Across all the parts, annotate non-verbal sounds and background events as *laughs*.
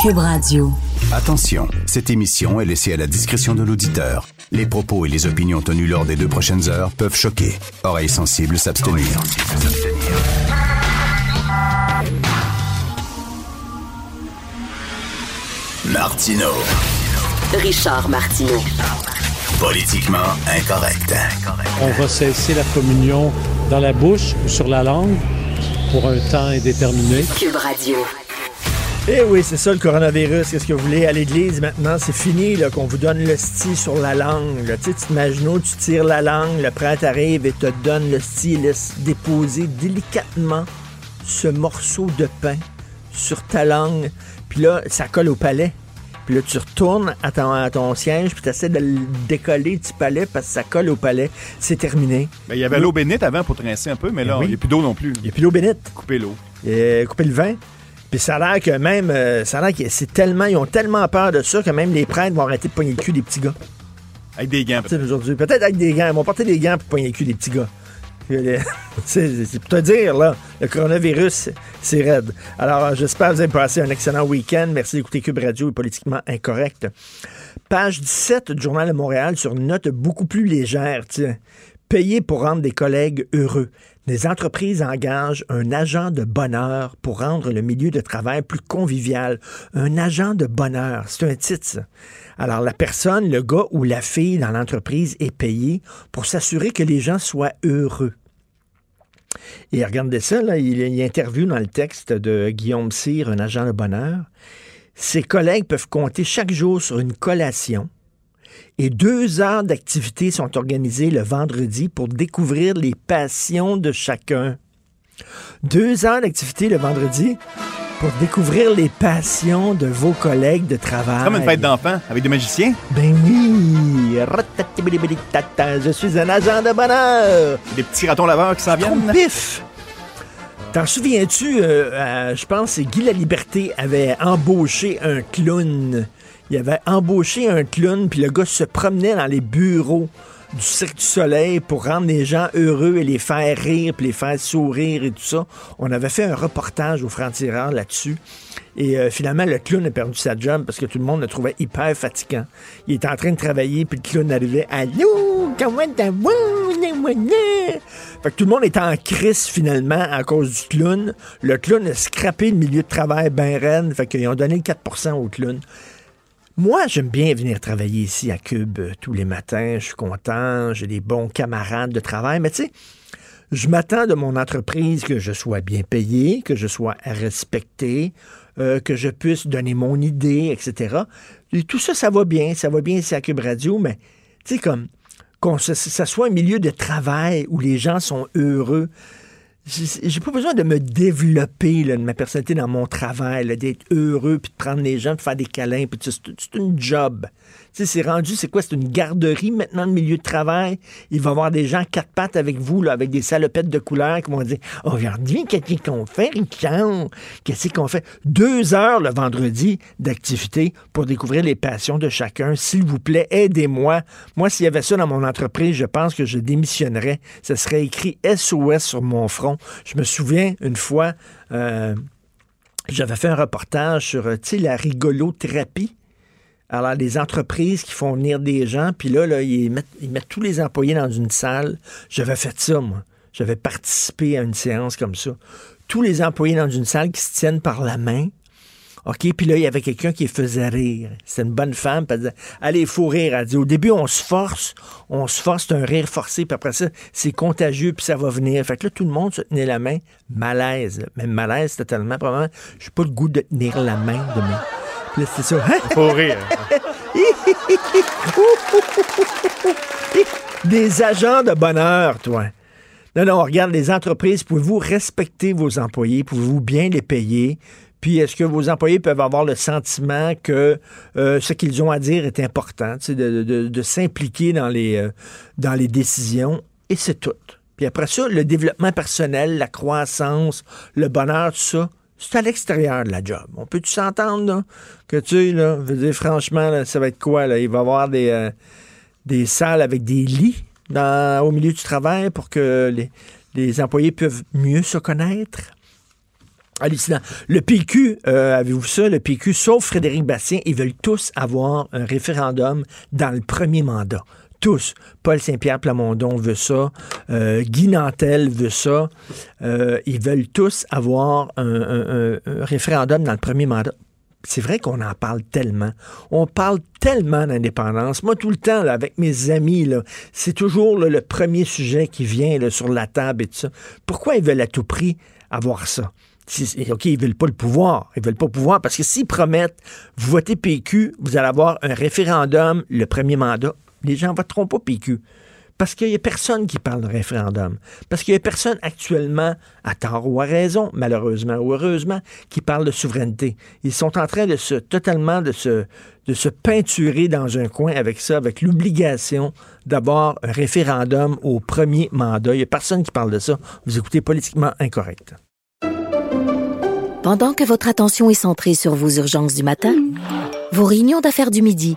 Cube Radio. Attention, cette émission est laissée à la discrétion de l'auditeur. Les propos et les opinions tenues lors des deux prochaines heures peuvent choquer. Oreilles sensibles s'abstenir. Martino. Richard Martineau. Politiquement incorrect. On va cesser la communion dans la bouche ou sur la langue pour un temps indéterminé. Cube Radio. Eh oui, c'est ça le coronavirus. Qu'est-ce que vous voulez? À l'église maintenant? C'est fini là, qu'on vous donne le sti sur la langue. Là. Tu sais, tu t'imagines, tu tires la langue, le prêtre arrive et te donne le sti, laisse déposer délicatement ce morceau de pain sur ta langue. Puis là, ça colle au palais. Puis là, tu retournes à ton, à ton siège, puis tu essaies de le décoller du palais parce que ça colle au palais. C'est terminé. Ben, il y avait l'eau bénite avant pour trincer un peu, mais là, Ben oui. il n'y a plus d'eau non plus. Il n'y a plus d'eau bénite. Couper l'eau. Et couper le vin. Puis ça a l'air que même, euh, ça a l'air que c'est tellement, ils ont tellement peur de ça que même les prêtres vont arrêter de pogner le cul des petits gars. Avec des gants. Sais, aujourd'hui. Peut-être avec des gants. Ils vont porter des gants pour pogner le cul des petits gars. *laughs* C'est pour te dire, là, le coronavirus, c'est raide. Alors, j'espère que vous avez passé un excellent week-end. Merci d'écouter Cube Radio et Politiquement Incorrect. Page 17 du Journal de Montréal sur une note beaucoup plus légère, tiens. Payer pour rendre des collègues heureux. Les entreprises engagent un agent de bonheur pour rendre le milieu de travail plus convivial. Un agent de bonheur, c'est un titre. Alors, la personne, le gars ou la fille dans l'entreprise est payé pour s'assurer que les gens soient heureux. Et regardez ça, là, il, il interviewe dans le texte de Guillaume Cyr, un agent de bonheur. Ses collègues peuvent compter chaque jour sur une collation et deux heures d'activité sont organisées le vendredi pour découvrir les passions de chacun. Deux heures d'activité le vendredi pour découvrir les passions de vos collègues de travail. Comme une fête d'enfants avec des magiciens. Ben oui! Je suis un agent de bonheur! Des petits ratons laveurs qui s'en viennent. pif! T'en souviens-tu, euh, euh, je pense que Guy Laliberté avait embauché un clown. Il avait embauché un clown, puis le gars se promenait dans les bureaux du Cirque du Soleil pour rendre les gens heureux et les faire rire, puis les faire sourire et tout ça. On avait fait un reportage au Franc-Tireur là-dessus. Et euh, finalement, le clown a perdu sa job parce que tout le monde le trouvait hyper fatigant. Il était en train de travailler, puis le clown arrivait « Allô, comment Fait que tout le monde était en crise finalement à cause du clown. Le clown a scrappé le milieu de travail ben raide, fait qu'ils ont donné le 4% au clown. Moi, j'aime bien venir travailler ici à Cube euh, tous les matins. Je suis content, j'ai des bons camarades de travail, mais tu sais, je m'attends de mon entreprise que je sois bien payé, que je sois respecté, euh, que je puisse donner mon idée, etc. Et tout ça, ça va bien, ça va bien ici à Cube Radio, mais tu sais, comme qu'on ça soit un milieu de travail où les gens sont heureux. J'ai pas besoin de me développer de ma personnalité dans mon travail, d'être heureux, puis de prendre les gens, de faire des câlins, puis c'est une job. C'est rendu, c'est quoi? C'est une garderie maintenant, le milieu de travail? Il va y avoir des gens quatre pattes avec vous, là, avec des salopettes de couleur qui vont dire Oh, aujourd'hui, qu'est-ce qu'on fait, Richard? Qu'est-ce qu'on fait? Deux heures le vendredi d'activité pour découvrir les passions de chacun. S'il vous plaît, aidez-moi. Moi, s'il y avait ça dans mon entreprise, je pense que je démissionnerais. Ça serait écrit SOS sur mon front. Je me souviens une fois, euh, j'avais fait un reportage sur, euh, la rigolothérapie. Alors, les entreprises qui font venir des gens, puis là, là ils, mettent, tous les employés dans une salle. J'avais fait ça, moi. J'avais participé à une séance comme ça. Tous les employés dans une salle qui se tiennent par la main. OK, puis là, il y avait quelqu'un qui faisait rire. C'est une bonne femme, puis elle disait Allez, il faut rire. Elle dit Au début, on se force, on se force, c'est un rire forcé, puis après ça, c'est contagieux, puis ça va venir. Fait que là, tout le monde se tenait la main. Malaise. Même malaise, totalement. Probablement, j'ai pas le goût de tenir la main de c'était ça. Hein? Faut rire. *laughs* Des agents de bonheur, toi. Non, non, regarde, les entreprises, pouvez-vous respecter vos employés, pouvez-vous bien les payer, Puis est-ce que vos employés peuvent avoir le sentiment que euh, ce qu'ils ont à dire est important, de, de- de s'impliquer dans les, euh, dans les décisions, et c'est tout. Puis après ça, le développement personnel, la croissance, le bonheur, tout ça, c'est à l'extérieur de la job. On peut-tu s'entendre, que tu là, veux dire, franchement, là, ça va être quoi, là? Il va y avoir des, euh, des salles avec des lits dans, au milieu du travail pour que les, les employés peuvent mieux se connaître? Hallucinant. Le PQ, euh, avez-vous ça? Le PQ, sauf Frédéric Bastien, ils veulent tous avoir un référendum dans le premier mandat. Tous. Paul Saint-Pierre Plamondon veut ça. euh, Guy Nantel veut ça. Euh, ils veulent tous avoir un, référendum dans le premier mandat. C'est vrai qu'on en parle tellement. On parle tellement d'indépendance. Moi, tout le temps, avec mes amis, c'est toujours le premier sujet qui vient sur la table et tout ça. Pourquoi ils veulent à tout prix avoir ça? OK, ils veulent pas le pouvoir. Ils veulent pas le pouvoir parce que s'ils promettent, vous votez PQ, vous allez avoir un référendum le premier mandat. Les gens voteront pas PQ. Parce qu'il n'y a personne qui parle de référendum. Parce qu'il n'y a personne actuellement, à tort ou à raison, malheureusement ou heureusement, qui parle de souveraineté. Ils sont en train de se totalement de se, de se peinturer dans un coin avec ça, avec l'obligation d'avoir un référendum au premier mandat. Il n'y a personne qui parle de ça. Vous écoutez politiquement incorrect. Pendant que votre attention est centrée sur vos urgences du matin, vos réunions d'affaires du midi,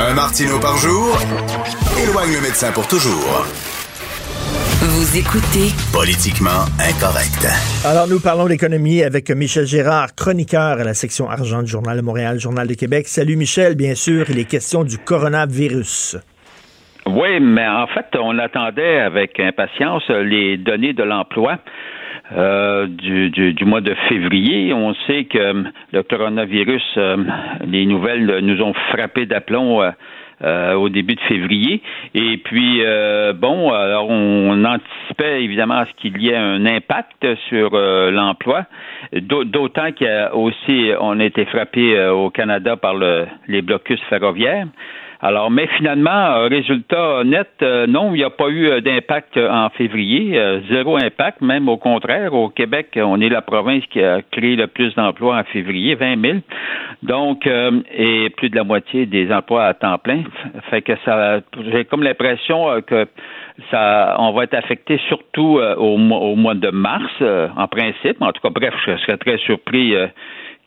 Un Martino par jour éloigne le médecin pour toujours. Vous écoutez Politiquement incorrect. Alors, nous parlons d'économie avec Michel Gérard, chroniqueur à la section argent du Journal de Montréal, Journal de Québec. Salut Michel, bien sûr, il est question du coronavirus. Oui, mais en fait, on attendait avec impatience les données de l'emploi. Euh, du, du, du mois de février. On sait que euh, le coronavirus, euh, les nouvelles nous ont frappé d'aplomb euh, euh, au début de février. Et puis, euh, bon, alors on anticipait évidemment à ce qu'il y ait un impact sur l'emploi, D'au- d'autant a aussi, on a été frappé au Canada par le, les blocus ferroviaires. Alors, mais finalement, euh, résultat net, euh, non, il n'y a pas eu euh, d'impact en février, zéro impact, même au contraire. Au Québec, on est la province qui a créé le plus d'emplois en février, 20 000. Donc, et plus de la moitié des emplois à temps plein. Fait que ça, j'ai comme l'impression que ça, on va être affecté surtout au, au mois de mars, en principe. En tout cas, bref, je serais très surpris.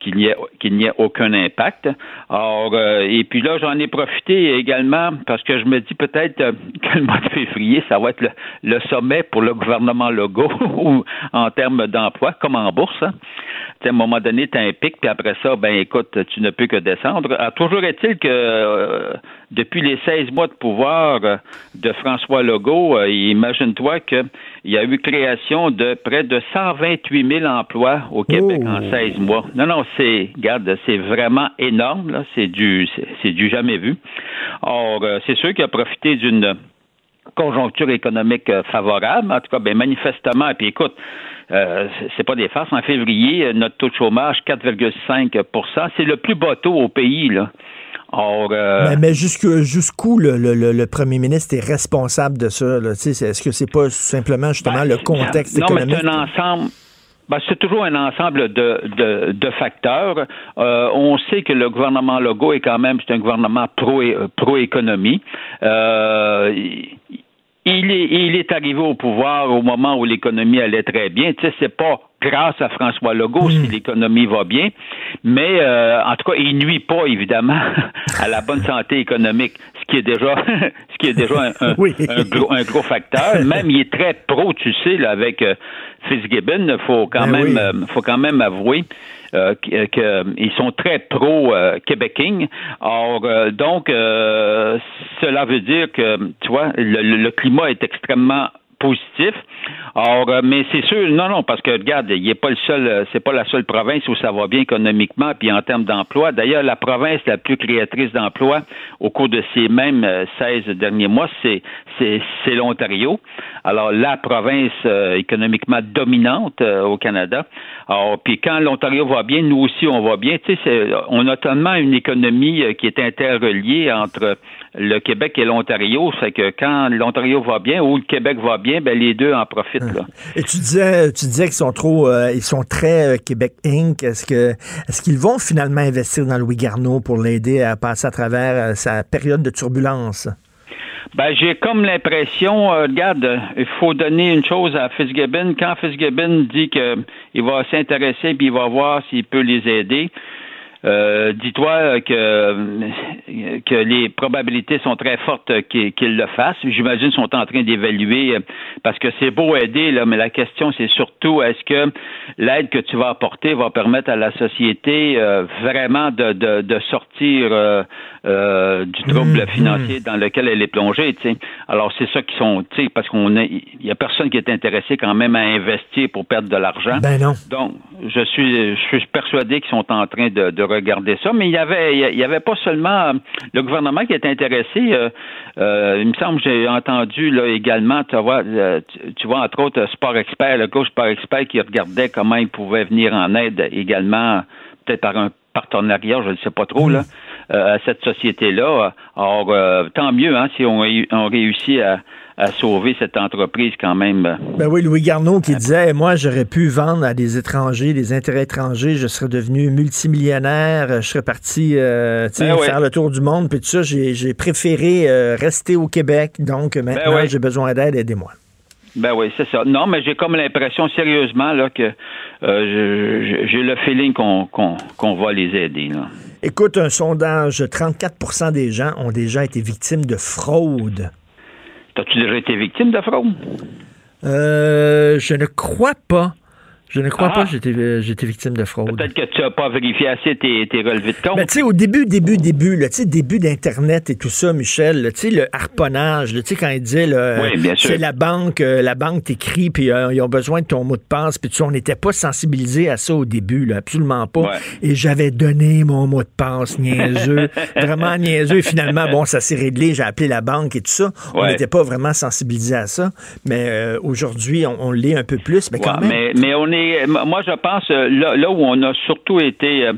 Qu'il n'y ait, aucun impact. Or, euh, et puis là, j'en ai profité également parce que je me dis peut-être euh, que le mois de février, ça va être le, sommet pour le gouvernement Legault *laughs* en termes d'emploi, comme en bourse. hein. À un moment donné, tu as un pic, puis après ça, ben écoute, tu ne peux que descendre. Ah, toujours est-il que euh, depuis les 16 mois de pouvoir de François Legault, imagine-toi qu'il y a eu création de près de 128 000 emplois au Québec Oh. en 16 mois. Non, non, c'est, regarde, c'est vraiment énorme, là. C'est du, c'est, du jamais vu. Or, euh, c'est sûr qu'il a profité d'une conjoncture économique euh, favorable. En tout cas, ben manifestement, et puis écoute, euh, c'est- pas des farces. En février, notre taux de chômage, 4,5% C'est le plus bas taux au pays, là. Or, euh, Mais, mais jusqu'où le, le- le- le premier ministre est responsable de ça? Est-ce que c'est pas simplement justement Ben, le contexte non, économique? mais c'est un ensemble. ben, c'est toujours un ensemble de, de, de facteurs. Euh, on sait que le gouvernement Legault est quand même c'est un gouvernement pro pro économie. Euh, il est, il est arrivé au pouvoir au moment où l'économie allait très bien. Tu sais, c'est pas grâce à François Legault si l'économie va bien, mais euh, en tout cas, il nuit pas évidemment *laughs* à la bonne santé économique, ce qui est déjà, *laughs* ce qui est déjà un, un- *laughs* Oui. un gros, un gros facteur. Même il est très pro, tu sais, là, avec euh, Fitzgibbon. Faut quand Ben même, oui. euh, faut quand même avouer. euh, que- que, ils sont très pro euh, Québéking. Or, euh, donc, euh, cela veut dire que, tu vois, le, le- le climat est extrêmement positif. Or, euh, mais c'est sûr, non, non, parce que regarde, il n'est pas le seul, euh, c'est pas la seule province où ça va bien économiquement, puis en termes d'emploi. D'ailleurs, la province la plus créatrice d'emplois au cours de ces mêmes 16 derniers mois, c'est c'est, l'Ontario. Alors, la province économiquement dominante au Canada. Alors, puis quand l'Ontario va bien, nous aussi on va bien. Tu sais, on a tellement une économie qui est interreliée entre le Québec et l'Ontario. C'est que quand l'Ontario va bien ou le Québec va bien, ben les deux en profitent. Là. *laughs* Et tu disais, tu disais qu'ils sont trop, euh, ils sont très euh, Québec Inc. Est-ce que, est-ce qu'ils vont finalement investir dans Louis Garneau pour l'aider à passer à travers euh, sa période de turbulence? Ben, j'ai comme l'impression, regarde, il faut donner une chose à Fitzgibbon. Quand Fitzgibbon dit qu'il va s'intéresser puis il va voir s'il peut les aider, euh, dis-toi que, que les probabilités sont très fortes qu'ils le fassent. J'imagine qu'ils sont en train d'évaluer parce que c'est beau aider, là, mais la question c'est surtout est-ce que l'aide que tu vas apporter va permettre à la société euh, vraiment de, de, de sortir euh, euh, du trouble mmh, financier mmh. dans lequel elle est plongée. sais. Alors c'est ça qui sont, tu sais, parce qu'on il y a personne qui est intéressé quand même à investir pour perdre de l'argent. Ben non. Donc je suis je suis persuadé qu'ils sont en train de, de, regarder ça, mais il y avait il y avait pas seulement le gouvernement qui est intéressé. Euh, euh, il me semble que j'ai entendu là également, tu vois, tu, vois entre autres Sport Expert, le coach Sport Expert qui regardait comment il pouvait venir en aide également, peut-être par un partenariat, je ne sais pas trop, là, euh, à cette société-là. Alors, euh, tant mieux hein, si on, on réussit à, à sauver cette entreprise quand même. Ben oui, Louis Garneau qui disait, moi, j'aurais pu vendre à des étrangers, des intérêts étrangers, je serais devenu multimillionnaire, je serais parti euh, ben faire le tour du monde, puis tout ça, j'ai préféré rester au Québec, donc ben maintenant, j'ai besoin d'aide, aidez-moi. Ben oui, c'est ça. Non, mais j'ai comme l'impression sérieusement là que euh, j'ai le feeling qu'on va les aider. Là. Écoute, un sondage, 34 des gens ont déjà été victimes de fraude. T'as-tu déjà été victime de fraude? Euh, je ne crois pas. Je ne crois pas que ah. j'étais victime de fraude. Peut-être que tu n'as pas vérifié assez tes, tes relevés de compte. Mais tu sais, au début, début, début, tu sais, début d'Internet et tout ça, Michel, tu sais, le harponnage, tu sais, quand il dit, c'est la banque, euh, la banque t'écrit, puis euh, ils ont besoin de ton mot de passe, puis tu sais, on n'était pas sensibilisé à ça au début, là, absolument pas. Et j'avais donné mon mot de passe, niaiseux, *laughs* vraiment niaiseux. Et finalement, bon, ça s'est réglé, j'ai appelé la banque et tout ça. On n'était pas vraiment sensibilisé à ça, mais euh, aujourd'hui, on, l'est un peu plus, mais quand même. Mais, mais on est moi, je pense, euh, là, où on a surtout été euh,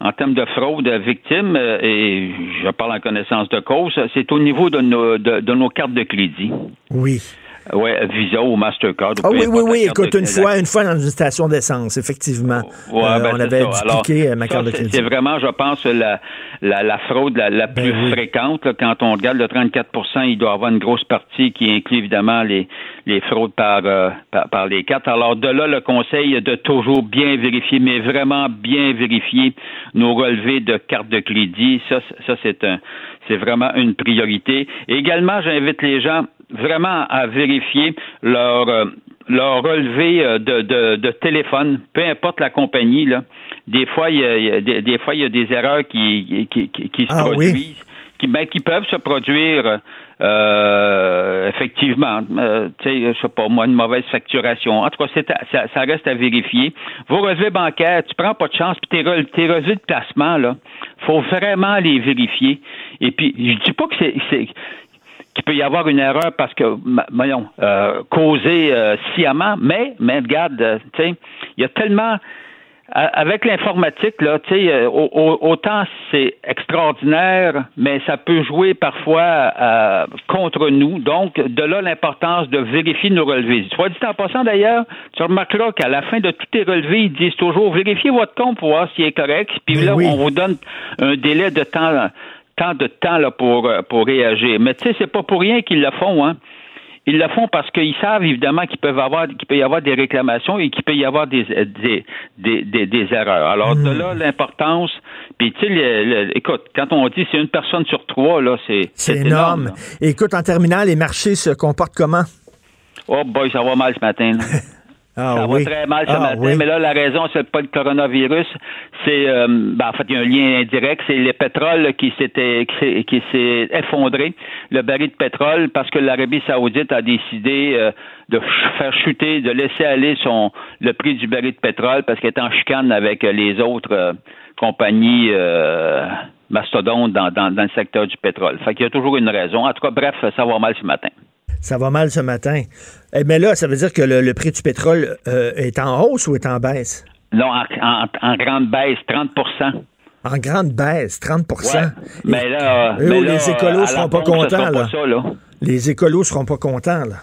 en termes de fraude victime, euh, et je parle en connaissance de cause, c'est au niveau de nos, de nos cartes de crédit. Oui. Oui, Visa ou Mastercard. Ah oui, oui, oui. Écoute, une fois, une fois dans une station d'essence, effectivement. Ouais, euh, ben, on avait dupliqué euh, ma carte de crédit. C'est vraiment, je pense, la, la, la fraude la, la ben plus fréquente. quand on regarde le 34% il doit y avoir une grosse partie qui inclut évidemment les, les fraudes par, euh, par, par, les cartes. Alors, de là, le conseil est de toujours bien vérifier, mais vraiment bien vérifier nos relevés de carte de crédit. Ça, ça c'est un, c'est vraiment une priorité. également, j'invite les gens vraiment à vérifier leur euh, leur relevé euh, de, de, de, téléphone, peu importe la compagnie. Là. Des fois, il y a, des, fois il y a des erreurs qui, qui, qui, se ah produisent, qui, ben, qui peuvent se produire euh, effectivement. Euh, tu sais, je sais pas moi, une mauvaise facturation. En tout cas, ça, ça, reste à vérifier. Vos relevés bancaires, tu prends pas de chance, puis tes, tes relevés de placement, là, faut vraiment les vérifier. Et puis, je dis pas que c'est qu'il peut y avoir une erreur parce que, voyons, euh, causée euh, sciemment, mais, mais regarde, euh, tu sais, il y a tellement avec l'informatique, là, tu sais, autant c'est extraordinaire, mais ça peut jouer parfois contre nous. Donc, de là l'importance de vérifier nos relevés. Soit dit en passant d'ailleurs, tu remarqueras qu'à la fin de tous tes relevés, ils disent toujours vérifiez votre compte pour voir s'il est correct. Puis là, on vous donne un délai de temps tant de temps là, pour, euh, pour réagir. Mais tu sais, c'est pas pour rien qu'ils le font, hein. Ils le font parce qu'ils savent évidemment qu'ils peuvent avoir qu'il peut y avoir des réclamations et qu'il peut y avoir des, des, des, des, erreurs. Alors de là l'importance. Puis tu sais, écoute, quand on dit c'est une personne sur trois, là, c'est c'est énorme. écoute, en terminant, les marchés se comportent comment? Oh boy, ça va mal ce matin. *laughs* Ah ça oui. va très mal ce Ah matin, oui. mais là, la raison, c'est pas le coronavirus. C'est, euh, ben, en fait, il y a un lien indirect. C'est le pétrole qui s'était, qui s'est- effondré, le baril de pétrole, parce que l'Arabie Saoudite a décidé euh, de faire chuter, de laisser aller son, le prix du baril de pétrole parce qu'elle est en chicane avec les autres euh, compagnies, mastodontes dans, dans, dans le secteur du pétrole. Fait qu'il y a toujours une raison. En tout cas, bref, ça va mal ce matin. Ça va mal ce matin. Eh, mais là, ça veut dire que le, le prix du pétrole euh, est en hausse ou est en baisse? Non, en, en- en grande baisse, 30% En grande baisse, 30 Ouais. Mais là, Eux, mais les là, écolos à la seront pas contents, là. ça, là. Les écolos seront pas contents, là.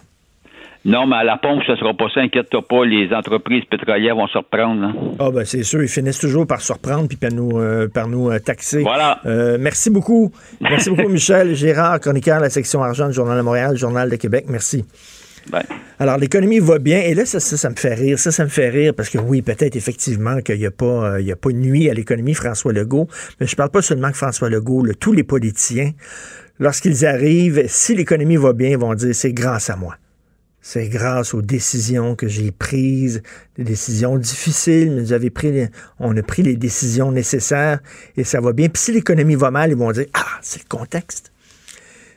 Non, mais à la pompe, ce sera pas ça. Inquiète-toi pas, les entreprises pétrolières vont se reprendre. là. Ah ben c'est sûr, ils finissent toujours par se reprendre puis par nous, euh, par nous euh, taxer. Voilà. Euh, merci beaucoup. Merci beaucoup, *laughs* Michel Gérard, chroniqueur de la section argent du Journal de Montréal, Journal de Québec. Merci. Ben, Alors, l'économie va bien. Et là, ça, ça, ça me fait rire. Ça, ça me fait rire parce que oui, peut-être effectivement qu'il n'y a, pas, euh, il y a pas nuit à l'économie François Legault. Mais je parle pas seulement de François Legault. là. tous les politiciens, lorsqu'ils arrivent, si l'économie va bien, ils vont dire c'est grâce à moi. C'est grâce aux décisions que j'ai prises, des décisions difficiles, mais pris on a pris les décisions nécessaires et ça va bien. Puis si l'économie va mal, ils vont dire Ah, c'est le contexte.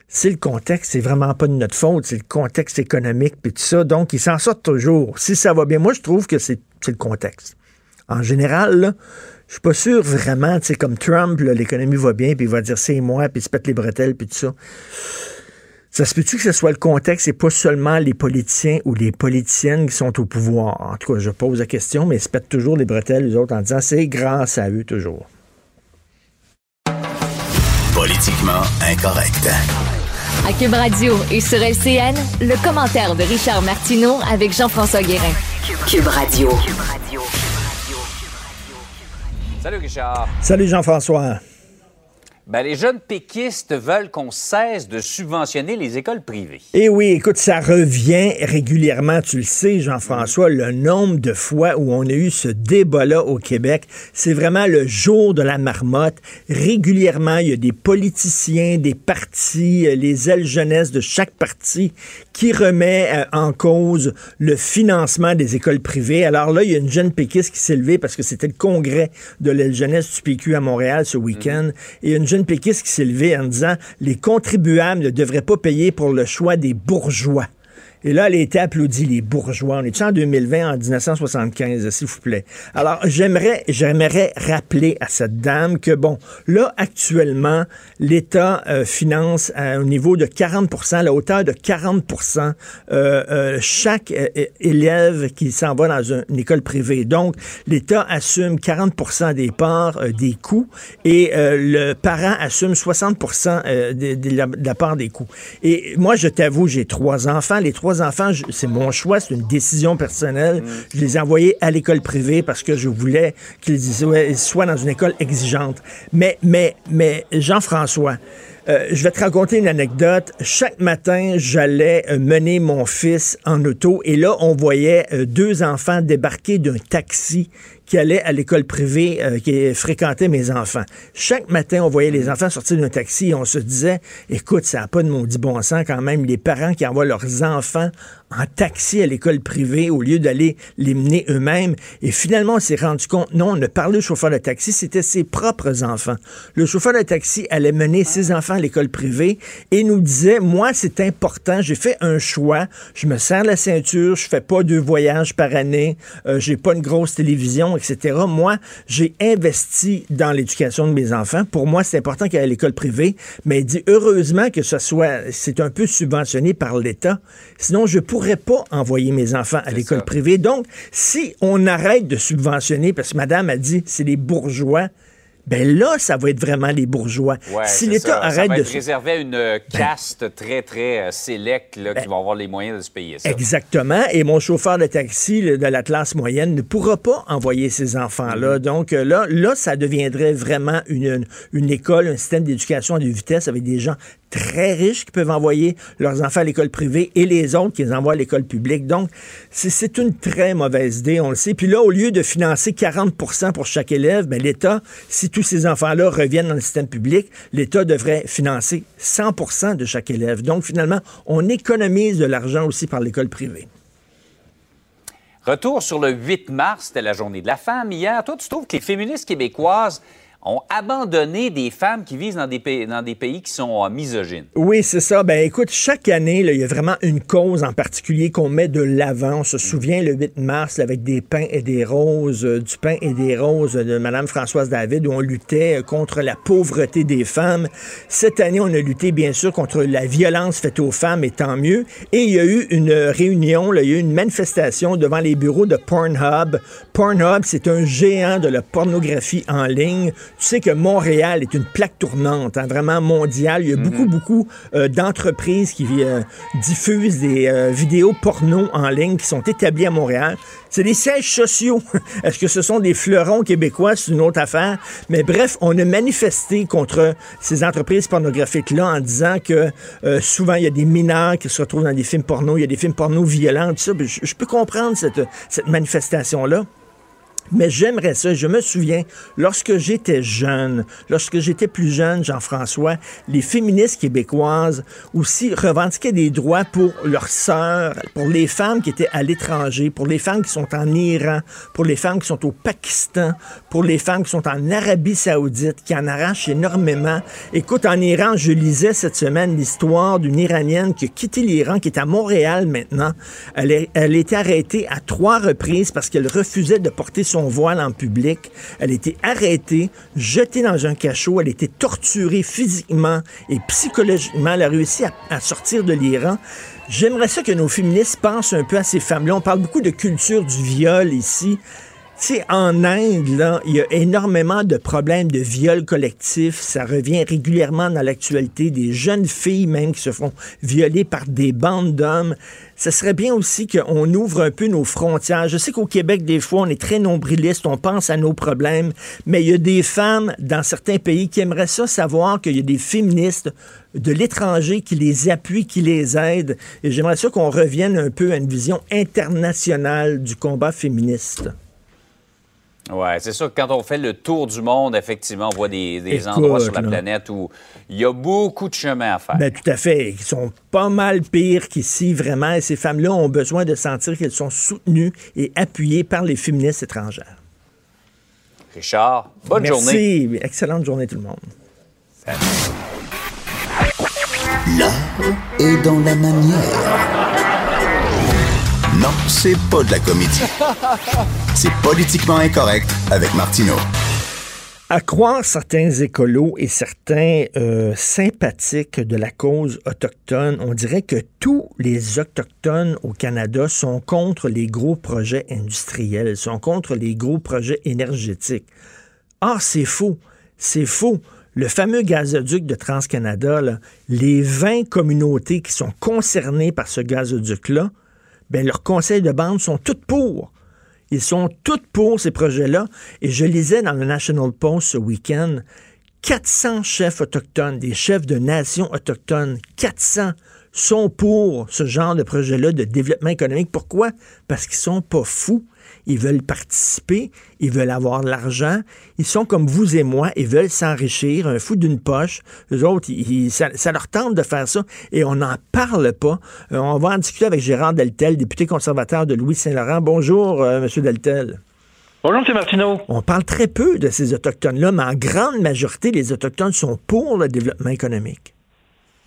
C'est le contexte, c'est vraiment pas de notre faute, c'est le contexte économique puis tout ça. Donc, ils s'en sortent toujours. Si ça va bien, moi, je trouve que c'est le contexte. En général, là, je suis pas sûr vraiment, tu sais, comme Trump, l'économie va bien, puis il va dire c'est moi, puis il se pète les bretelles, puis tout ça. Ça se peut-tu que ce soit le contexte et pas seulement les politiciens ou les politiciennes qui sont au pouvoir? En tout cas, je pose la question, mais ils se pètent toujours les bretelles, les autres, en disant c'est grâce à eux toujours. Politiquement incorrect. À Cube Radio et sur LCN, le commentaire de Richard Martineau avec Jean-François Guérin. Cube Radio. Salut Richard. Salut Jean-François. Ben, les jeunes péquistes veulent qu'on cesse de subventionner les écoles privées. Eh oui, écoute, ça revient régulièrement, tu le sais, Jean-François, le nombre de fois où on a eu ce débat-là au Québec, c'est vraiment le jour de la marmotte. Régulièrement, il y a des politiciens, des partis, euh, les ailes jeunesse de chaque parti qui remet euh, en cause le financement des écoles privées. Alors là, il y a une jeune péquiste qui s'est levée parce que c'était le congrès de l'aile jeunesse du PQ à Montréal ce week-end. Et une jeune péquiste qui s'est levée en disant les contribuables ne devraient pas payer pour le choix des bourgeois. Et là, elle a été applaudie, les bourgeois. On est en 2020, en 1975, s'il vous plaît? Alors, j'aimerais, j'aimerais rappeler à cette dame que, bon, là, actuellement, l'État euh, finance à un niveau de 40 à la hauteur de 40% euh, euh, chaque euh, élève qui s'en va dans une, école privée. Donc, l'État assume 40% des parts euh, des coûts et euh, le parent assume 60 euh, de, de la, de la part des coûts. Et moi, je t'avoue, j'ai trois enfants. Les trois enfants, je- c'est mon choix, c'est une décision personnelle. Je les ai envoyés à l'école privée parce que je voulais qu'ils soient- soient dans une école exigeante. Mais, mais, mais, Jean-François, euh, je vais te raconter une anecdote. Chaque matin, j'allais euh, mener mon fils en auto et là, on voyait euh, deux enfants débarquer d'un taxi qui allait à l'école privée euh, qui fréquentait mes enfants. Chaque matin, on voyait les enfants sortir d'un taxi et on se disait, écoute, ça n'a pas de maudit bon sens quand même, les parents qui envoient leurs enfants en taxi à l'école privée au lieu d'aller les mener eux-mêmes. Et finalement, on s'est rendu compte, non, on a parlé au chauffeur de taxi, c'était ses propres enfants. Le chauffeur de taxi allait mener ses enfants à l'école privée et nous disait, moi, c'est important, j'ai fait un choix, je me serre la ceinture, je fais pas deux voyages par année, euh, j'ai pas une grosse télévision, etc. Moi, j'ai investi dans l'éducation de mes enfants. Pour moi, c'est important qu'il y ait l'école privée, mais il dit, heureusement que ce soit, c'est un peu subventionné par l'État. Sinon, je pourrais pas envoyer mes enfants à l'école privée. Donc, si on arrête de subventionner, parce que madame a dit, c'est les bourgeois, ben là, ça va être vraiment les bourgeois. Ouais, si l'État ça. Ça arrête va de... réservé à une euh, caste très, très euh, sélecte là, qui va avoir les moyens de se payer ça. Exactement. Et mon chauffeur de taxi le- de la classe moyenne ne pourra pas envoyer ses enfants-là. Mm-hmm. Donc euh, là, là, ça deviendrait vraiment une, une, une école, un système d'éducation à deux vitesses avec des gens très riches qui peuvent envoyer leurs enfants à l'école privée et les autres qui les envoient à l'école publique. Donc, c'est- une très mauvaise idée, on le sait. Puis là, au lieu de financer 40% pour chaque élève, ben, l'État, si tous ces enfants-là reviennent dans le système public, l'État devrait financer 100 de chaque élève. Donc, finalement, on économise de l'argent aussi par l'école privée. Retour sur le 8 mars, c'était la journée de la femme hier. Toi, tu trouves que les féministes québécoises ont abandonné des femmes qui vivent dans des pays, qui sont euh, misogynes. Oui, c'est ça. Ben écoute, chaque année, il y a vraiment une cause en particulier qu'on met de l'avant. On se souvient le 8 mars avec des pains et des roses, euh, du pain et des roses de Mme Françoise David, où on luttait euh, contre la pauvreté des femmes. Cette année, on a lutté bien sûr contre la violence faite aux femmes, et tant mieux. Et il y a eu une réunion, il y a eu une manifestation devant les bureaux de Pornhub. Pornhub, c'est un géant de la pornographie en ligne. Tu sais que Montréal est une plaque tournante, hein, vraiment mondiale. Il y a beaucoup, beaucoup euh, d'entreprises qui euh, diffusent des euh, vidéos porno en ligne qui sont établies à Montréal. C'est des sièges sociaux. *laughs* Est-ce que ce sont des fleurons québécois? C'est une autre affaire. Mais bref, on a manifesté contre ces entreprises pornographiques-là en disant que souvent, il y a des mineurs qui se retrouvent dans des films porno, il y a des films porno violents, tout ça. Je, je peux comprendre cette, cette manifestation-là. Mais j'aimerais ça. Je me souviens, lorsque j'étais jeune, lorsque j'étais plus jeune, Jean-François, les féministes québécoises aussi revendiquaient des droits pour leurs sœurs, pour les femmes qui étaient à l'étranger, pour les femmes qui sont en Iran, pour les femmes qui sont au Pakistan, pour les femmes qui sont en Arabie saoudite, qui en arrachent énormément. Écoute, en Iran, je lisais cette semaine l'histoire d'une Iranienne qui a quitté l'Iran, qui est à Montréal maintenant. Elle, est, a été arrêtée à trois reprises parce qu'elle refusait de porter son voile en public. Elle a été arrêtée, jetée dans un cachot. Elle a été torturée physiquement et psychologiquement. Elle a réussi à, à sortir de l'Iran. J'aimerais ça que nos féministes pensent un peu à ces femmes-là. On parle beaucoup de culture du viol ici. Sais, en Inde, là, il y a énormément de problèmes de viol collectif. Ça revient régulièrement dans l'actualité. Des jeunes filles même qui se font violer par des bandes d'hommes. Ce serait bien aussi qu'on ouvre un peu nos frontières. Je sais qu'au Québec, des fois, on est très nombriliste, on pense à nos problèmes, mais il y a des femmes dans certains pays qui aimeraient ça savoir qu'il y a des féministes de l'étranger qui les appuient, qui les aident. Et j'aimerais ça qu'on revienne un peu à une vision internationale du combat féministe. Oui, c'est sûr que quand on fait le tour du monde, effectivement, on voit des, des Écoute, endroits sur la là. planète où il y a beaucoup de chemin à faire. Ben, tout à fait. Ils sont pas mal pires qu'ici, vraiment. Et ces femmes-là ont besoin de sentir qu'elles sont soutenues et appuyées par les féministes étrangères. Richard, bonne Merci. journée. Merci. Excellente journée, tout le monde. L'art est dans la manière. Non, c'est pas de la comédie. *laughs* C'est politiquement incorrect avec Martineau. À croire certains écolos et certains euh, sympathiques de la cause autochtone, on dirait que tous les autochtones au Canada sont contre les gros projets industriels, sont contre les gros projets énergétiques. Or, c'est faux. C'est faux. Le fameux gazoduc de TransCanada, là, les 20 communautés qui sont concernées par ce gazoduc-là, ben, leurs conseils de bande sont toutes pour. Ils sont toutes pour ces projets-là. Et je lisais dans le National Post ce week-end 400 chefs autochtones, des chefs de nations autochtones, 400 sont pour ce genre de projet-là de développement économique. Pourquoi? Parce qu'ils sont pas fous. Ils veulent participer, ils veulent avoir de l'argent. Ils sont comme vous et moi, ils veulent s'enrichir, un fou d'une poche. Les autres, ils, ça, ça, leur tente de faire ça et on n'en parle pas. Euh, on va en discuter avec Gérard Deltel, député conservateur de Louis-Saint-Laurent. Bonjour, euh, M. Deltel. Bonjour, M. Martineau. On parle très peu de ces Autochtones-là, mais en grande majorité, les Autochtones sont pour le développement économique.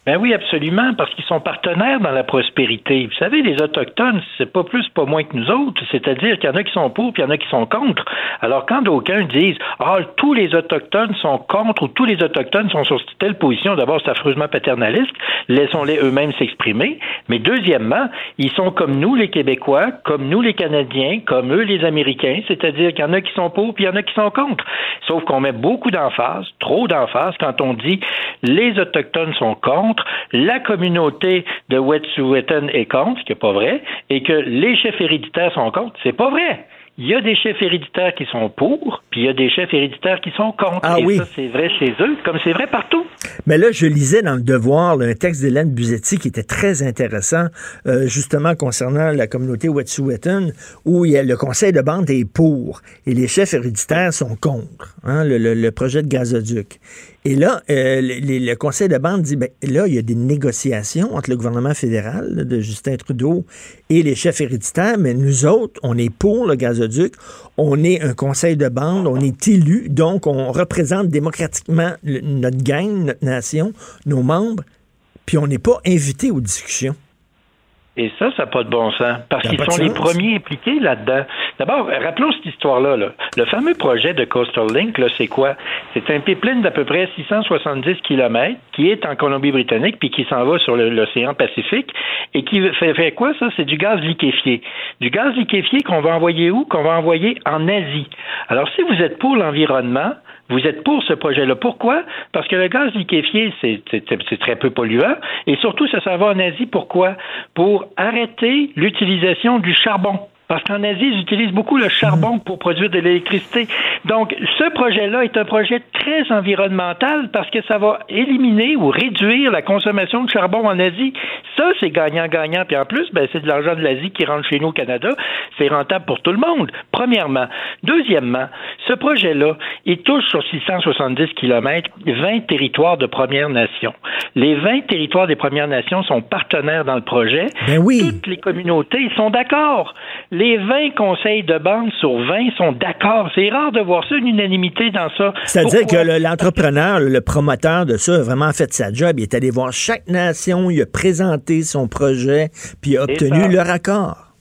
Ben oui, absolument, parce qu'ils sont partenaires dans la prospérité. Vous savez, les Autochtones, c'est pas plus, pas moins que nous autres. C'est-à-dire qu'il y en a qui sont pour, puis il y en a qui sont contre. Alors, quand d'aucuns disent, ah, tous les Autochtones sont contre ou tous les Autochtones sont sur telle position, d'abord, c'est affreusement paternaliste. Laissons-les eux-mêmes s'exprimer. Mais deuxièmement, ils sont comme nous, les Québécois, comme nous, les Canadiens, comme eux, les Américains. C'est-à-dire qu'il y en a qui sont pour, puis il y en a qui sont contre. Sauf qu'on met beaucoup d'emphase, trop d'emphase, quand on dit les Autochtones sont contre la communauté de Wet'suwet'en est contre, ce qui n'est pas vrai, et que les chefs héréditaires sont contre, c'est pas vrai. Il y a des chefs héréditaires qui sont pour, puis il y a des chefs héréditaires qui sont contre. Ah et oui. ça, c'est vrai chez eux, comme c'est vrai partout. Mais là, je lisais dans le Devoir là, un texte d'Hélène Buzetti qui était très intéressant, euh, justement concernant la communauté Wet'suwet'en, où il y a le conseil de bande est pour et les chefs héréditaires sont contre hein, le, le, le projet de gazoduc. Et là, euh, le, conseil de bande dit, ben, là, il y a des négociations entre le gouvernement fédéral de Justin Trudeau et les chefs héréditaires, mais nous autres, on est pour le gazoduc, on est un conseil de bande, on est élu, donc on représente démocratiquement notre gang, notre nation, nos membres, puis on n'est pas invité aux discussions. Et ça, ça n'a pas de bon sens, parce qu'ils sont les premiers impliqués là-dedans. D'abord, rappelons cette histoire-là. là. Le fameux projet de Coastal Link, c'est quoi? C'est un pipeline d'à peu près 670 km qui est en Colombie-Britannique puis qui s'en va sur l'océan Pacifique et qui fait, fait quoi, ça? C'est du gaz liquéfié. Du gaz liquéfié qu'on va envoyer où? Qu'on va envoyer en Asie. Alors, si vous êtes pour l'environnement, vous êtes pour ce projet-là. Pourquoi? Parce que le gaz liquéfié, c'est très peu polluant. Et surtout, ça s'en va en Asie. Pourquoi? Pour arrêter l'utilisation du charbon. Parce qu'en Asie, ils utilisent beaucoup le charbon pour produire de l'électricité. Donc, ce projet-là est un projet très environnemental parce que ça va éliminer ou réduire la consommation de charbon en Asie. Ça, c'est gagnant-gagnant. Puis en plus, ben, c'est de l'argent de l'Asie qui rentre chez nous au Canada. C'est rentable pour tout le monde, premièrement. Deuxièmement, ce projet-là, il touche sur 670 km 20 territoires de Premières Nations. Les 20 territoires des Premières Nations sont partenaires dans le projet. Ben oui. Toutes les communautés sont d'accord. Les 20 conseils de bande sur 20 sont d'accord. C'est rare de voir ça, une unanimité dans ça. C'est-à-dire que le- l'entrepreneur, le, promoteur de ça a vraiment fait sa job. Il est allé voir chaque nation, il a présenté son projet, puis il a obtenu leur accord.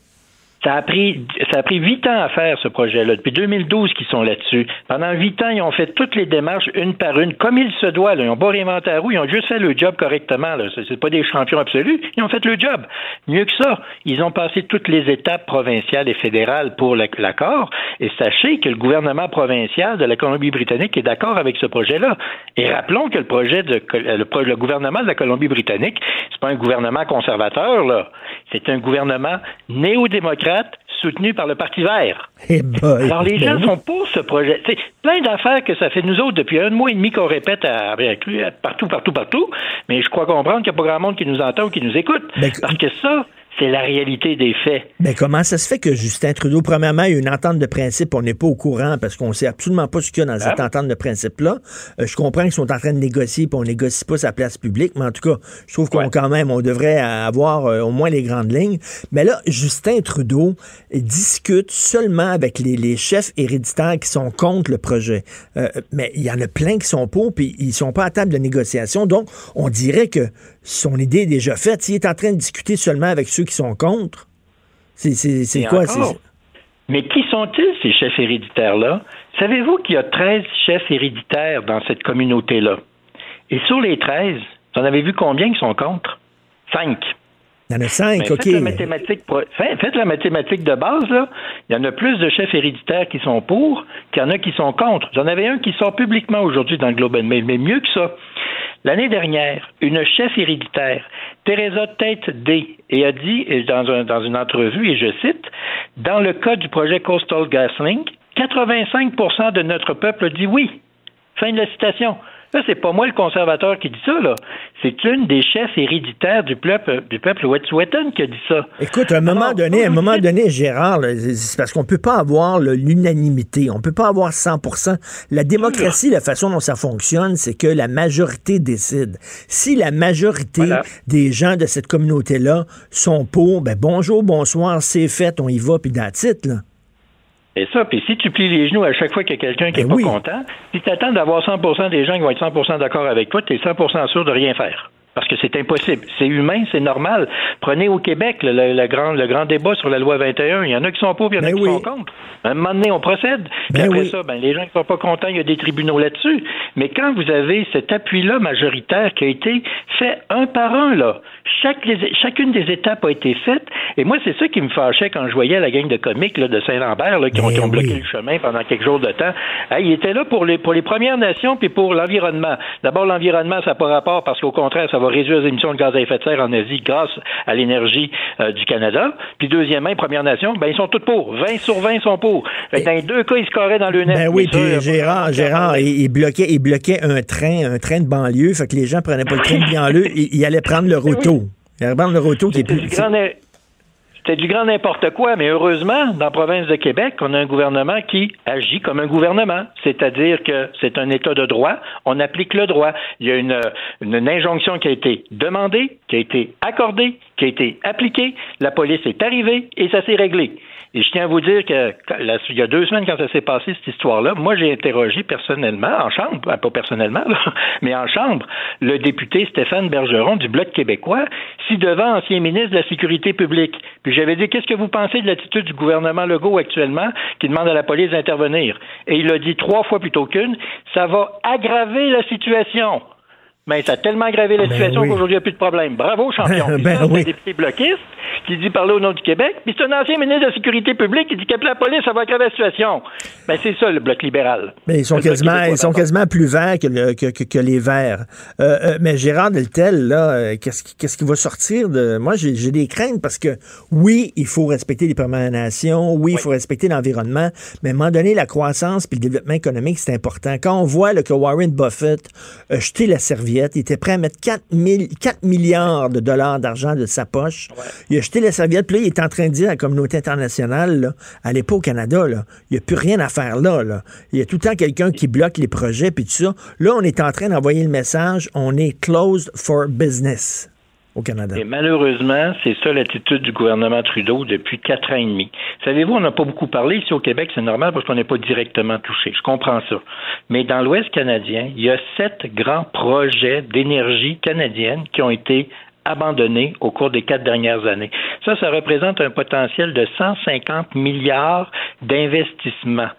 Ça a pris ça a pris huit ans à faire ce projet-là. Depuis 2012 qu'ils sont là-dessus. Pendant huit ans, ils ont fait toutes les démarches une par une, comme il se doit. Là. Ils ont pas réinventé la roue, ils ont juste fait le job correctement. Là. C'est c'est pas des champions absolus. Ils ont fait le job. Mieux que ça, ils ont passé toutes les étapes provinciales et fédérales pour la- l'accord. Et sachez que le gouvernement provincial de la Colombie-Britannique est d'accord avec ce projet-là. Et rappelons que le projet de le, le gouvernement de la Colombie-Britannique, c'est pas un gouvernement conservateur là. C'est un gouvernement néo-démocrate soutenu par le Parti vert. Eh boy. Alors, les gens Ben oui. sont pour ce projet. C'est plein d'affaires que ça fait nous autres depuis un mois et demi qu'on répète à, à- à- partout, partout, partout. Mais je crois comprendre qu'il n'y a pas grand monde qui nous entend ou qui nous écoute. Ben, Parce que ça, c'est la réalité des faits. Mais comment ça se fait que Justin Trudeau, premièrement, il y a une entente de principe, on n'est pas au courant parce qu'on sait absolument pas ce qu'il y a dans cette Ah. entente de principe-là. Euh, je comprends qu'ils sont en train de négocier, puis on négocie pas sa place publique, mais en tout cas, je trouve qu'on quand même, on devrait avoir euh, au moins les grandes lignes. Mais là, Justin Trudeau discute seulement avec les, les chefs héréditaires qui sont contre le projet. Euh, mais il y en a plein qui sont pour, puis ils sont pas à table de négociation. Donc, on dirait que son idée est déjà faite. S'il est en train de discuter seulement avec ceux qui sont contre, c'est quoi? Mais qui sont-ils, ces chefs héréditaires-là? Savez-vous qu'il y a 13 chefs héréditaires dans cette communauté-là? Et sur les 13, vous en avez vu combien qui sont contre? Cinq. Il y en a cinq, OK. Faites la, mathématique, pro- fait- faites la mathématique de base, là. Il y en a plus de chefs héréditaires qui sont pour qu'il y en a qui sont contre. J'en avais un qui sort publiquement aujourd'hui dans le Globe and Mail, mais mieux que ça. L'année dernière, une chef héréditaire, Teresa Tate Day, et a dit dans, un- dans une entrevue, et je cite, dans le cas du projet Coastal GasLink, 85% de notre peuple dit oui. Fin de la citation. Là, c'est pas moi le conservateur qui dit ça, là. C'est une des chefs héréditaires du peuple, du peuple Wet'suwet'en qui a dit ça. Écoute, à un moment Alors, donné, à un moment donné, Gérard, c'est parce qu'on peut pas avoir l'unanimité, on peut pas avoir 100% La démocratie, la façon dont ça fonctionne, c'est que la majorité décide. Si la majorité Voilà. des gens de cette communauté-là sont pour, ben bonjour, bonsoir, c'est fait, on y va, puis that's it, là. Et ça, puis si tu plies les genoux à chaque fois qu'il y a quelqu'un qui Ben n'est oui. pas content, si tu attends d'avoir 100% des gens qui vont être 100% d'accord avec toi, tu es 100 sûr de rien faire. Parce que c'est impossible. C'est humain, c'est normal. Prenez au Québec le, le- le grand, le grand débat sur la loi 21. Il y en a qui sont pour, puis il y en a Ben qui oui. sont contre. À un moment donné, on procède. Ben après oui. ça, ben, les gens qui sont pas contents, il y a des tribunaux là-dessus. Mais quand vous avez cet appui-là majoritaire qui a été fait un par un, là, chaque, les- chacune des étapes a été faite. Et moi, c'est ça qui me fâchait quand je voyais la gang de comiques là, de Saint-Lambert là, qui, ont, Ben qui ont bloqué oui. le chemin pendant quelques jours de temps. Hey, il était là pour les, pour les Premières Nations puis pour l'environnement. D'abord, l'environnement, ça n'a pas rapport parce qu'au contraire, ça va réduire les émissions de gaz à effet de serre en Asie grâce à l'énergie euh, du Canada. Puis deuxièmement, les Premières Nations, ben, ils sont tous pour. 20 sur 20 sont pour. Que dans les deux cas, ils se carraient dans le net. Ben oui, puis euh, Gérard, Gérard, il, il bloquait, il bloquait un train, un train de banlieue, fait que les gens prenaient pas le train de *laughs* banlieue, ils, ils allaient prendre le roto. Ils allaient prendre le roto qui est plus... C'était du grand n'importe quoi, mais heureusement, dans la province de Québec, on a un gouvernement qui agit comme un gouvernement, c'est-à-dire que c'est un État de droit, on applique le droit. Il y a une injonction qui a été demandée, qui a été accordée, qui a été appliquée, la police est arrivée et ça s'est réglé. Et je tiens à vous dire que il y a deux semaines, quand ça s'est passé, cette histoire-là, moi, j'ai interrogé personnellement, en chambre, ben, pas personnellement, *laughs* là, mais en chambre, le député Stéphane Bergeron du Bloc québécois, si devant ancien ministre de la Sécurité publique. Puis j'avais dit, qu'est-ce que vous pensez de l'attitude du gouvernement Legault actuellement qui demande à la police d'intervenir? Et il a dit trois fois plutôt qu'une, ça va aggraver la situation. Mais ça a tellement aggravé la Ben situation oui. qu'aujourd'hui, il n'y a plus de problème. Bravo, *laughs* champion. Ben ça, oui. un député bloquiste qui dit parler au nom du Québec. Puis c'est un ancien ministre de la Sécurité publique qui dit qu'appeler la police, ça va aggraver la situation. Ben, c'est ça, le bloc libéral. Mais ils sont quasiment, québécois, ils sont pardon. quasiment plus verts que, le- que, que- que les verts. Euh, euh, mais Gérard Deltel, là, euh, qu'est-ce qui, va sortir de. Moi, j'ai des craintes parce que oui, il faut respecter les Premières Nations, oui, il faut respecter l'environnement, mais à un moment donné, la croissance puis le développement économique, c'est important. Quand on voit que Warren Buffett a jeté la serviette, il était prêt à mettre 4, 000 4 milliards de dollars d'argent de sa poche. Il a jeté la serviette, puis là, il est en train de dire à la communauté internationale, là, allez pas au Canada, là. il n'y a plus rien à faire là, là. Il y a tout le temps quelqu'un qui bloque les projets, puis tout ça. Là, on est en train d'envoyer le message, on est closed for business Et malheureusement, c'est ça l'attitude du gouvernement Trudeau depuis quatre ans et demi. Savez-vous, on n'a pas beaucoup parlé ici au Québec, c'est normal parce qu'on n'est pas directement touché. Je comprends ça. Mais dans l'Ouest canadien, il y a sept grands projets d'énergie canadienne qui ont été abandonnés au cours des quatre dernières années. Ça, ça représente un potentiel de 150 milliards d'investissements.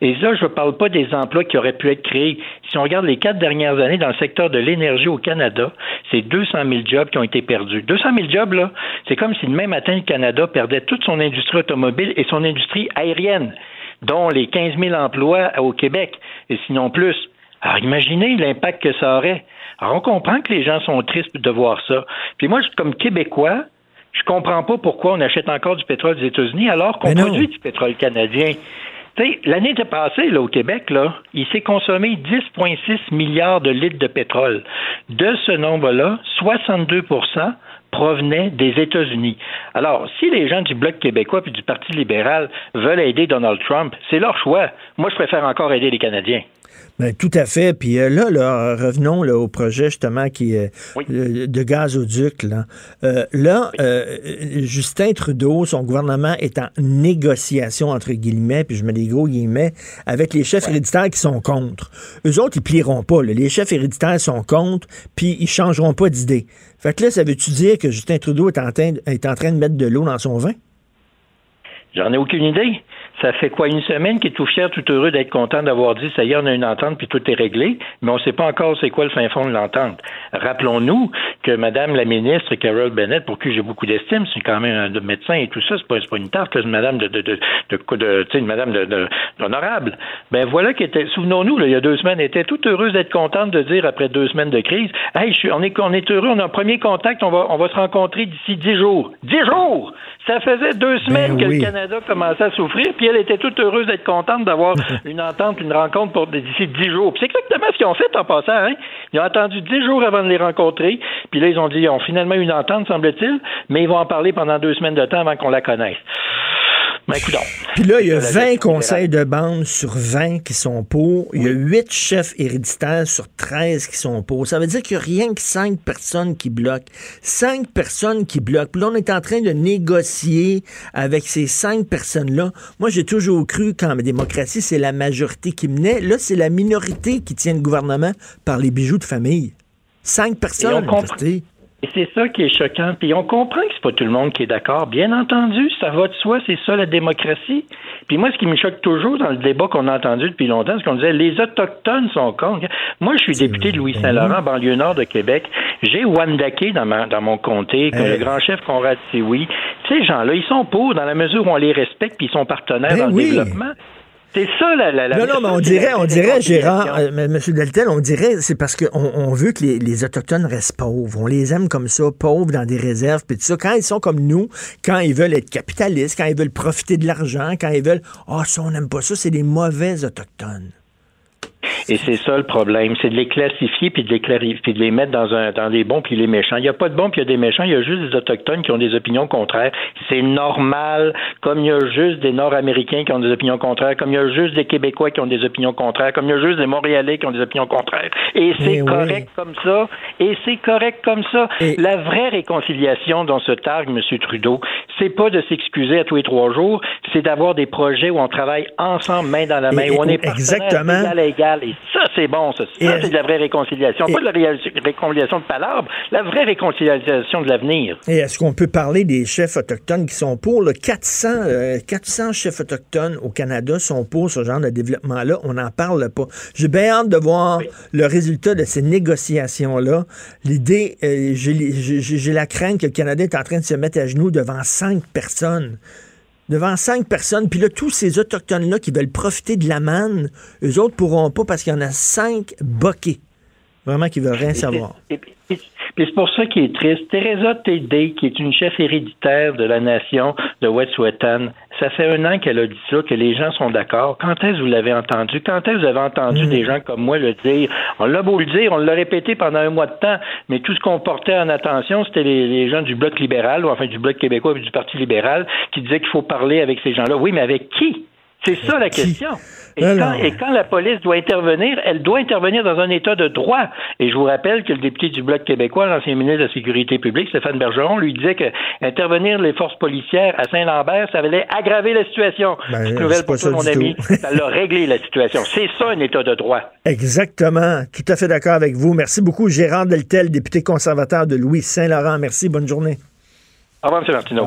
Et là, je ne parle pas des emplois qui auraient pu être créés. Si on regarde les quatre dernières années dans le secteur de l'énergie au Canada, c'est 200 000 jobs qui ont été perdus. 200 000 jobs, là, c'est comme si demain matin, le Canada perdait toute son industrie automobile et son industrie aérienne, dont les 15 000 emplois au Québec, et sinon plus. Alors, imaginez l'impact que ça aurait. Alors, on comprend que les gens sont tristes de voir ça. Puis moi, comme Québécois, je comprends pas pourquoi on achète encore du pétrole des États-Unis alors qu'on produit du pétrole canadien. L'année passée, là, au Québec, là, il s'est consommé 10,6 milliards de litres de pétrole. De ce nombre-là, 62% provenaient des États-Unis. Alors, si les gens du Bloc québécois puis du Parti libéral veulent aider Donald Trump, c'est leur choix. Moi, je préfère encore aider les Canadiens. Ben, tout à fait. Puis euh, là, là, revenons là, au projet justement qui est euh, de gazoduc. Là, Euh, là euh, Justin Trudeau, son gouvernement est en négociation entre guillemets, puis je mets des gros guillemets, avec les chefs héréditaires qui sont contre. Eux autres, ils plieront pas. là. Les chefs héréditaires sont contre, puis ils changeront pas d'idée. Fait que là, ça veut-tu dire que Justin Trudeau est en train, est en train de mettre de l'eau dans son vin? J'en ai aucune idée. Ça fait quoi une semaine qu'il est tout fier, tout heureux d'être content d'avoir dit ça y est, on a une entente puis tout est réglé, mais on ne sait pas encore c'est quoi le fin fond de l'entente. Rappelons-nous que Madame la ministre Carol Bennett, pour qui j'ai beaucoup d'estime, c'est quand même un médecin et tout ça, c'est pas, pas une tarte, c'est une Madame de, de, de, de, de- tu sais, une Madame d'honorable. Ben voilà qu'elle était, souvenons-nous, il y a deux semaines, elle était toute heureuse d'être contente de dire après deux semaines de crise, hey, je suis, on est, on est heureux, on a un premier contact, on va, on va se rencontrer d'ici dix jours. Dix jours! Ça faisait deux semaines Ben que oui. le Canada commençait à souffrir, puis elle était toute heureuse d'être contente d'avoir *laughs* une entente, une rencontre pour d'ici dix jours. Puis c'est exactement ce qu'ils ont fait en passant. Hein? Ils ont attendu dix jours avant de les rencontrer, puis là, ils ont dit, ils ont finalement une entente, semble-t-il, mais ils vont en parler pendant deux semaines de temps avant qu'on la connaisse. Ben. Puis là, il y a C'est la 20 gestion conseils de bande sur 20 qui sont pour. Il y a 8 chefs héréditaires sur 13 qui sont pour. Ça veut dire qu'il n'y a rien que 5 personnes qui bloquent. 5 personnes qui bloquent. Puis là, on est en train de négocier avec ces 5 personnes-là. Moi, j'ai toujours cru qu'en démocratie, c'est la majorité qui menait. Là, c'est la minorité qui tient le gouvernement par les bijoux de famille. 5 personnes. Christy. Et c'est ça qui est choquant. Puis on comprend que c'est pas tout le monde qui est d'accord. Bien entendu, ça va de soi, c'est ça la démocratie. Puis moi, ce qui me choque toujours dans le débat qu'on a entendu depuis longtemps, c'est qu'on disait les autochtones sont contre. Moi, je suis député de Louis-Saint-Laurent, banlieue nord de Québec. J'ai Wandake dans, ma, dans mon comté, que Hey. le grand chef Conrad Sioui. Ces gens-là, ils sont pour dans la mesure où on les respecte puis ils sont partenaires Ben dans oui. le développement. C'est ça la, la, la Non, non, mais on dirait, on dirait, Gérard, euh, M. Deltel, on dirait, c'est parce qu'on on veut que les, les Autochtones restent pauvres. On les aime comme ça, pauvres dans des réserves, puis tout ça. Quand ils sont comme nous, quand ils veulent être capitalistes, quand ils veulent profiter de l'argent, quand ils veulent, ah, ça, on n'aime pas ça, c'est des mauvais Autochtones. Et c'est ça le problème, c'est de les classifier puis de les clarifier, puis de les mettre dans un dans les bons puis les méchants. Il n'y a pas de bons puis il y a des méchants, il y a juste des autochtones qui ont des opinions contraires. C'est normal, comme il y a juste des Nord-Américains qui ont des opinions contraires, comme il y a juste des Québécois qui ont des opinions contraires, comme il y a juste des Montréalais qui ont des opinions contraires. Et c'est correct comme ça. Et c'est correct comme ça. La vraie réconciliation dont se targue M. Trudeau, c'est pas de s'excuser à tous les trois jours, c'est d'avoir des projets où on travaille ensemble, main dans la main, où on est exactement. égal à égal. Et ça, c'est bon, ça. Ça, c'est de la vraie réconciliation. Pas de la réconciliation de palabres, la vraie réconciliation de l'avenir. Et est-ce qu'on peut parler des chefs autochtones qui sont pour? Le 400, 400 chefs autochtones au Canada sont pour ce genre de développement-là. On n'en parle pas. J'ai bien hâte de voir le résultat de ces négociations-là. L'idée, euh, j'ai la crainte que le Canada est en train de se mettre à genoux devant cinq personnes devant cinq personnes. Puis là, tous ces Autochtones-là qui veulent profiter de la manne, eux autres pourront pas parce qu'il y en a cinq boqués. Vraiment qui veulent rien savoir. Puis c'est pour ça qu'il est triste. Teresa Tédé, qui est une chef héréditaire de la nation de Wet'suwet'en, ça fait un an qu'elle a dit ça, que les gens sont d'accord. Quand est-ce que vous l'avez entendu? Quand est-ce que vous avez entendu Mm. des gens comme moi le dire? On l'a beau le dire, on l'a répété pendant un mois de temps, mais tout ce qu'on portait en attention, c'était les, les gens du Bloc libéral, ou enfin du Bloc québécois et du Parti libéral, qui disaient qu'il faut parler avec ces gens-là. Oui, mais avec qui? C'est ça la question. Et quand, et quand, la police doit intervenir, elle doit intervenir dans un état de droit. Et je vous rappelle que le député du Bloc québécois, l'ancien ministre de la Sécurité publique, Stéphane Bergeron, lui disait que intervenir les forces policières à Saint-Lambert, ça allait aggraver la situation. Ben, Petite nouvelle pour toi, mon ami. ça l'a réglé la situation. C'est ça un état de droit. Exactement. Tout à fait d'accord avec vous. Merci beaucoup, Gérard Deltel, député conservateur de Louis Saint-Laurent. Merci. Bonne journée. Au revoir, M. Martineau.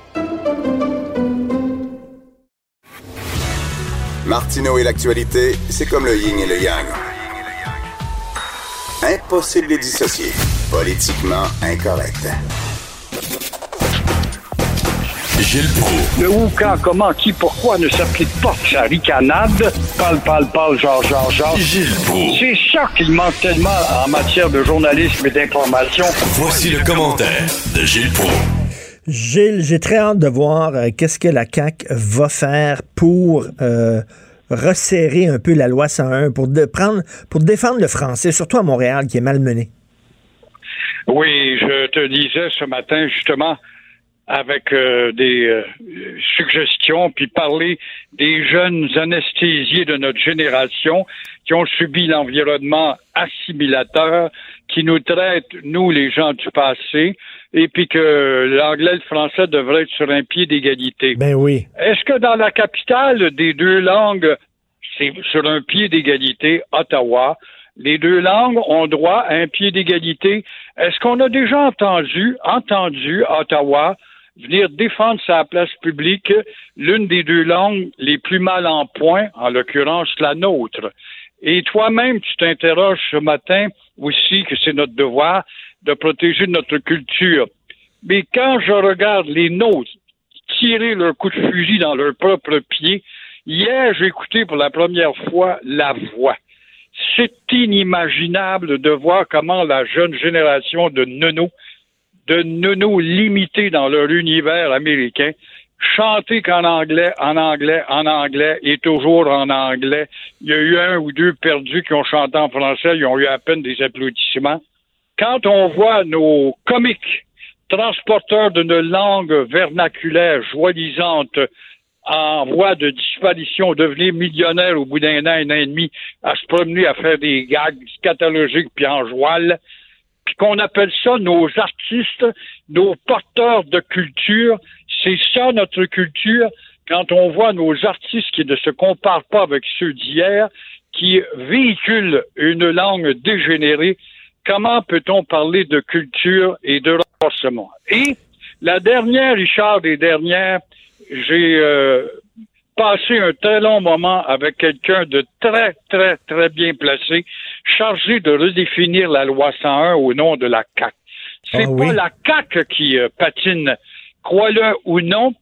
Martineau et l'actualité, c'est comme le yin et le yang. Impossible de les dissocier. Politiquement incorrect. Gilles Proulx. Le où, quand, comment, qui, pourquoi ne s'applique pas sa ricanade? Parle, parle, parle, genre, genre, genre. Gilles Proulx. C'est ça qu'il manque tellement en matière de journalisme et d'information. Voici le commentaire de Gilles Proulx. Gilles, j'ai très hâte de voir euh, qu'est-ce que la CAQ va faire pour euh, resserrer un peu la loi 101, pour, de, prendre, pour défendre le français, surtout à Montréal, qui est malmené. Oui, je te disais ce matin, justement, avec euh, des suggestions, puis parler des jeunes anesthésiés de notre génération qui ont subi l'environnement assimilateur, qui nous traitent, nous, les gens du passé, et puis que l'anglais et le français devraient être sur un pied d'égalité. Ben oui. Est-ce que dans la capitale des deux langues, c'est sur un pied d'égalité, Ottawa, les deux langues ont droit à un pied d'égalité? Est-ce qu'on a déjà entendu, entendu Ottawa venir défendre sa place publique l'une des deux langues les plus mal en point, en l'occurrence la nôtre? Et toi-même, tu t'interroges ce matin aussi que c'est notre devoir de protéger notre culture. Mais quand je regarde les nôtres tirer leur coup de fusil dans leur propre pied, hier, j'ai écouté pour la première fois La Voix. C'est inimaginable de voir comment la jeune génération de nonos, de nonos limités dans leur univers américain, chanter qu'en anglais, en anglais, en anglais et toujours en anglais. Il y a eu un ou deux perdus qui ont chanté en français, ils ont eu à peine des applaudissements. Quand on voit nos comiques transporteurs d'une langue vernaculaire joyisante en voie de disparition, devenir millionnaire au bout d'un an, un an et demi, à se promener à faire des gags scatologiques puis en joual, puis qu'on appelle ça nos artistes, nos porteurs de culture, c'est ça notre culture. Quand on voit nos artistes qui ne se comparent pas avec ceux d'hier, qui véhiculent une langue dégénérée, comment peut-on parler de culture et de renforcement? Et la dernière, Richard, des dernières, j'ai euh, passé un très long moment avec quelqu'un de très, très, très bien placé, chargé de redéfinir la loi 101 au nom de la CAC. C'est Ah pas oui. la CAC qui euh, patine, crois-le ou non.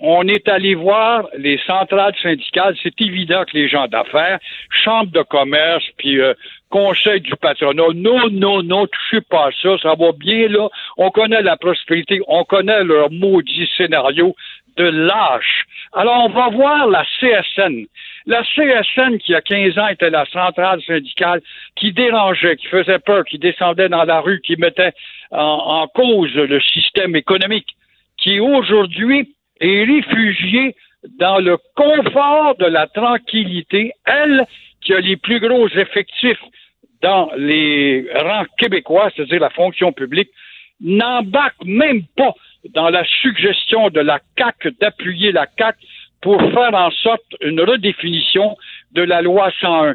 On est allé voir les centrales syndicales. C'est évident que les gens d'affaires, chambres de commerce, puis euh, conseil du patronat, non, non, non, touchez pas à ça, ça va bien là. On connaît la prospérité, on connaît leur maudit scénario de lâche. Alors, on va voir la CSN. La CSN, qui il y a 15 ans était la centrale syndicale, qui dérangeait, qui faisait peur, qui descendait dans la rue, qui mettait en, en cause le système économique, qui aujourd'hui est réfugiée dans le confort de la tranquillité, elle qui a les plus gros effectifs dans les rangs québécois, c'est-à-dire la fonction publique, n'embarque même pas dans la suggestion de la CAC d'appuyer la CAC pour faire en sorte une redéfinition de la loi 101.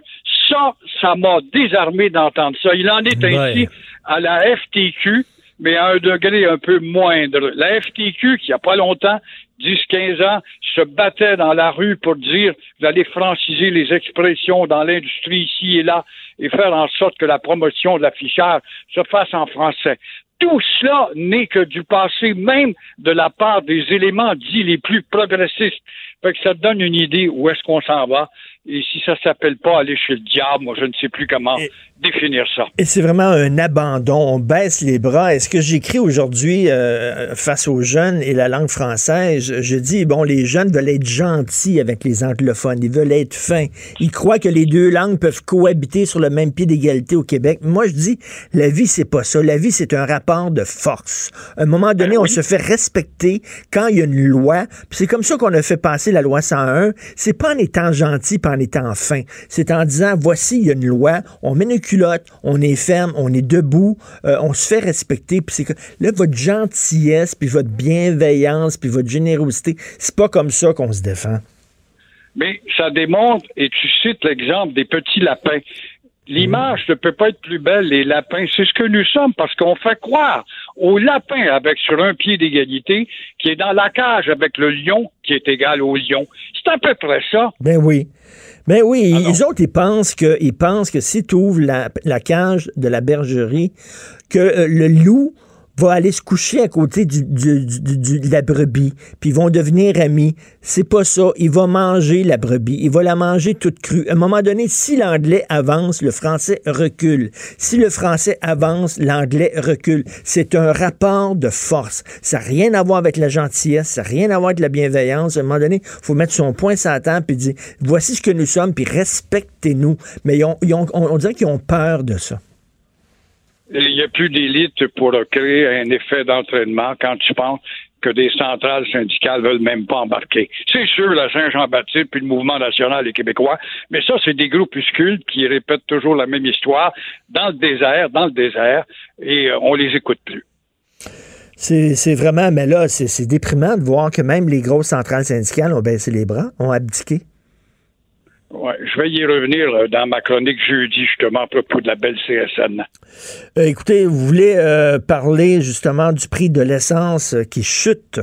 Ça, ça m'a désarmé d'entendre ça. Il en est ainsi Ouais. à la FTQ, mais à un degré un peu moindre. La FTQ, qui il y a pas longtemps, 10-15 ans, se battait dans la rue pour dire vous allez franciser les expressions dans l'industrie ici et là et faire en sorte que la promotion de l'affichage se fasse en français. Tout cela n'est que du passé, même de la part des éléments dits les plus progressistes. Fait que ça donne une idée où est-ce qu'on s'en va. Et si ça s'appelle pas aller chez le diable, moi je ne sais plus comment définir ça. Et c'est vraiment un abandon. On baisse les bras. Est-ce que j'écris aujourd'hui euh, face aux jeunes et la langue française? Je, je dis, bon, les jeunes veulent être gentils avec les anglophones. Ils veulent être fins. Ils croient que les deux langues peuvent cohabiter sur le même pied d'égalité au Québec. Moi, je dis, la vie, c'est pas ça. La vie, c'est un rapport de force. À un moment donné, on se fait respecter quand il y a une loi. C'est comme ça qu'on a fait passer la loi 101. C'est pas en étant gentil, en étant fin. C'est en disant, voici, il y a une loi. On met une culotte, on est ferme, on est debout, euh, on se fait respecter. Puis c'est que là, votre gentillesse, puis votre bienveillance, puis votre générosité, c'est pas comme ça qu'on se défend. Mais ça démontre, et tu cites l'exemple des petits lapins. L'image ne peut pas être plus belle, les lapins. C'est ce que nous sommes parce qu'on fait croire au lapin avec sur un pied d'égalité qui est dans la cage avec le lion qui est égal au lion. C'est à peu près ça. Ben oui. Ben oui, les autres, ils pensent que, ils pensent que si tu ouvres la, la cage de la bergerie, que euh, le loup va aller se coucher à côté du, du- du- de la brebis, puis ils vont devenir amis. C'est pas ça. Il va manger la brebis. Il va la manger toute crue. À un moment donné, si l'anglais avance, le français recule. Si le français avance, l'anglais recule. C'est un rapport de force. Ça n'a rien à voir avec la gentillesse, ça n'a rien à voir avec la bienveillance. À un moment donné, il faut mettre son point sur la table puis dire voici ce que nous sommes, puis respectez-nous. Mais ils ont- ils ont- on, on dirait qu'ils ont peur de ça. Il n'y a plus d'élite pour créer un effet d'entraînement quand tu penses que des centrales syndicales veulent même pas embarquer. C'est sûr, la Saint-Jean-Baptiste puis le mouvement national et québécois, mais ça, c'est des groupuscules qui répètent toujours la même histoire dans le désert, dans le désert, et euh, on les écoute plus. C'est vraiment, mais là, c'est déprimant de voir que même les grosses centrales syndicales ont baissé les bras, ont abdiqué. Ouais, je vais y revenir euh, dans ma chronique jeudi, justement, à propos de la belle CSN. Euh, écoutez, vous voulez euh, parler justement du prix de l'essence qui chute?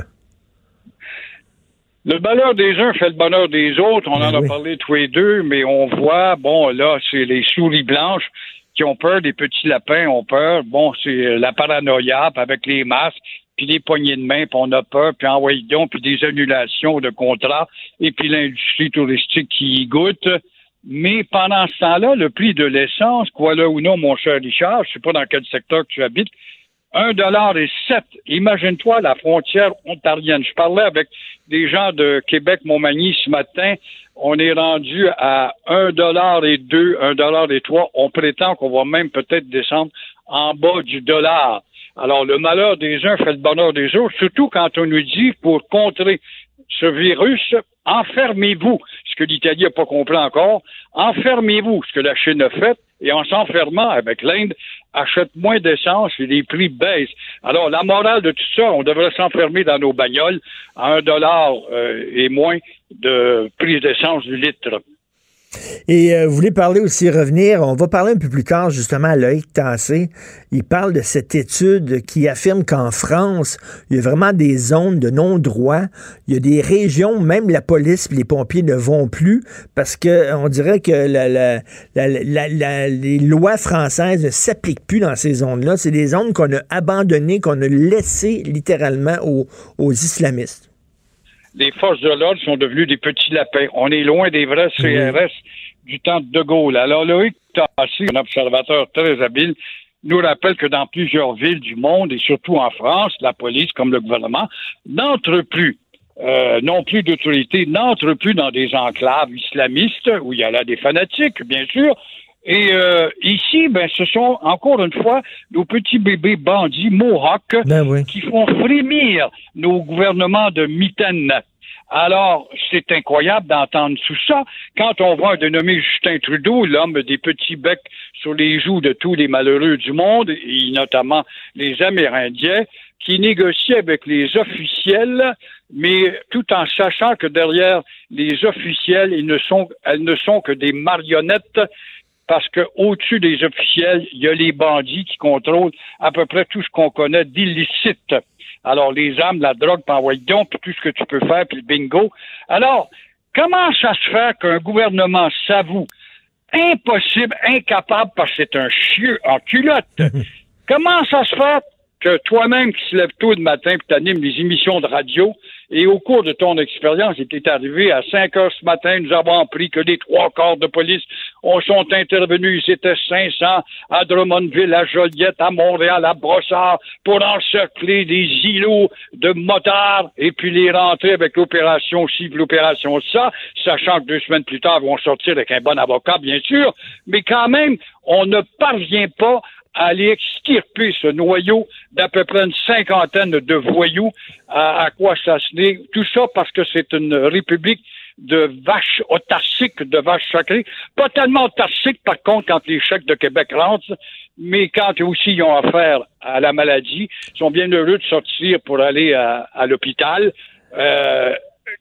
Le bonheur des uns fait le bonheur des autres. On en a parlé tous les deux, mais on voit, bon, là, c'est les souris blanches qui ont peur, des petits lapins ont peur. Bon, c'est la paranoïa, avec les masques, puis les poignées de main, puis on a peur, puis envoyez donc, puis des annulations de contrats, et puis l'industrie touristique qui y goûte. Mais pendant ce temps-là, le prix de l'essence, quoi là ou non, mon cher Richard, je sais pas dans quel secteur que tu habites, un dollar et sept. Imagine-toi la frontière ontarienne. Je parlais avec des gens de Québec-Montmagny ce matin. On est rendu à un dollar et deux, un dollar et trois. On prétend qu'on va même peut-être descendre en bas du dollar. Alors, le malheur des uns fait le bonheur des autres, surtout quand on nous dit, pour contrer ce virus, enfermez-vous, ce que l'Italie n'a pas compris encore, enfermez-vous, ce que la Chine a fait, et en s'enfermant avec l'Inde, achète moins d'essence et les prix baissent. Alors, la morale de tout ça, on devrait s'enfermer dans nos bagnoles à un dollar euh, et moins de prix d'essence du litre. Et euh, vous voulez parler aussi, revenir, on va parler un peu plus tard justement à Loïc Tassé. Il parle de cette étude qui affirme qu'en France, il y a vraiment des zones de non-droit. Il y a des régions, même la police et les pompiers ne vont plus parce que on dirait que les lois françaises ne s'appliquent plus dans ces zones-là. C'est des zones qu'on a abandonnées, qu'on a laissées littéralement aux islamistes les forces de l'ordre sont devenues des petits lapins. On est loin des vrais CRS du temps de De Gaulle. Alors, Loïc Tassi, un observateur très habile, nous rappelle que dans plusieurs villes du monde, et surtout en France, la police, comme le gouvernement, n'entre plus, euh, non plus d'autorité, n'entre plus dans des enclaves islamistes, où il y a là des fanatiques, bien sûr, et euh, ici, ben, ce sont encore une fois nos petits bébés bandits Mohawks ben qui font frémir nos gouvernements de mitaine. Alors, c'est incroyable d'entendre tout ça. Quand on voit un dénommé Justin Trudeau, l'homme des petits becs sur les joues de tous les malheureux du monde, et notamment les Amérindiens, qui négocie avec les officiels, mais tout en sachant que derrière les officiels, ils ne sont, elles ne sont que des marionnettes parce qu'au-dessus des officiels, il y a les bandits qui contrôlent à peu près tout ce qu'on connaît d'illicite. Alors, les armes, la drogue, puis donc, puis tout ce que tu peux faire, puis le bingo. Alors, comment ça se fait qu'un gouvernement s'avoue impossible, incapable, parce que c'est un chieux en culotte? *laughs* comment ça se fait que toi-même qui se lève tôt le matin puis t'animes les émissions de radio, et au cours de ton expérience, il est arrivé à 5 heures ce matin, nous avons appris que les trois corps de police ont, sont intervenus. Ils étaient 500 à Drummondville, à Joliette, à Montréal, à Brossard, pour encercler des îlots de motards et puis les rentrer avec l'opération ci, l'opération ça, sachant que deux semaines plus tard, ils vont sortir avec un bon avocat, bien sûr. Mais quand même, on ne parvient pas à aller extirper ce noyau d'à peu près une cinquantaine de voyous. À, quoi ça se n'est Tout ça parce que c'est une république de vaches autarciques, de vaches sacrées. Pas tellement autarciques, par contre, quand les chèques de Québec rentrent, mais quand aussi ils ont affaire à la maladie, ils sont bien heureux de sortir pour aller à, l'hôpital. Euh,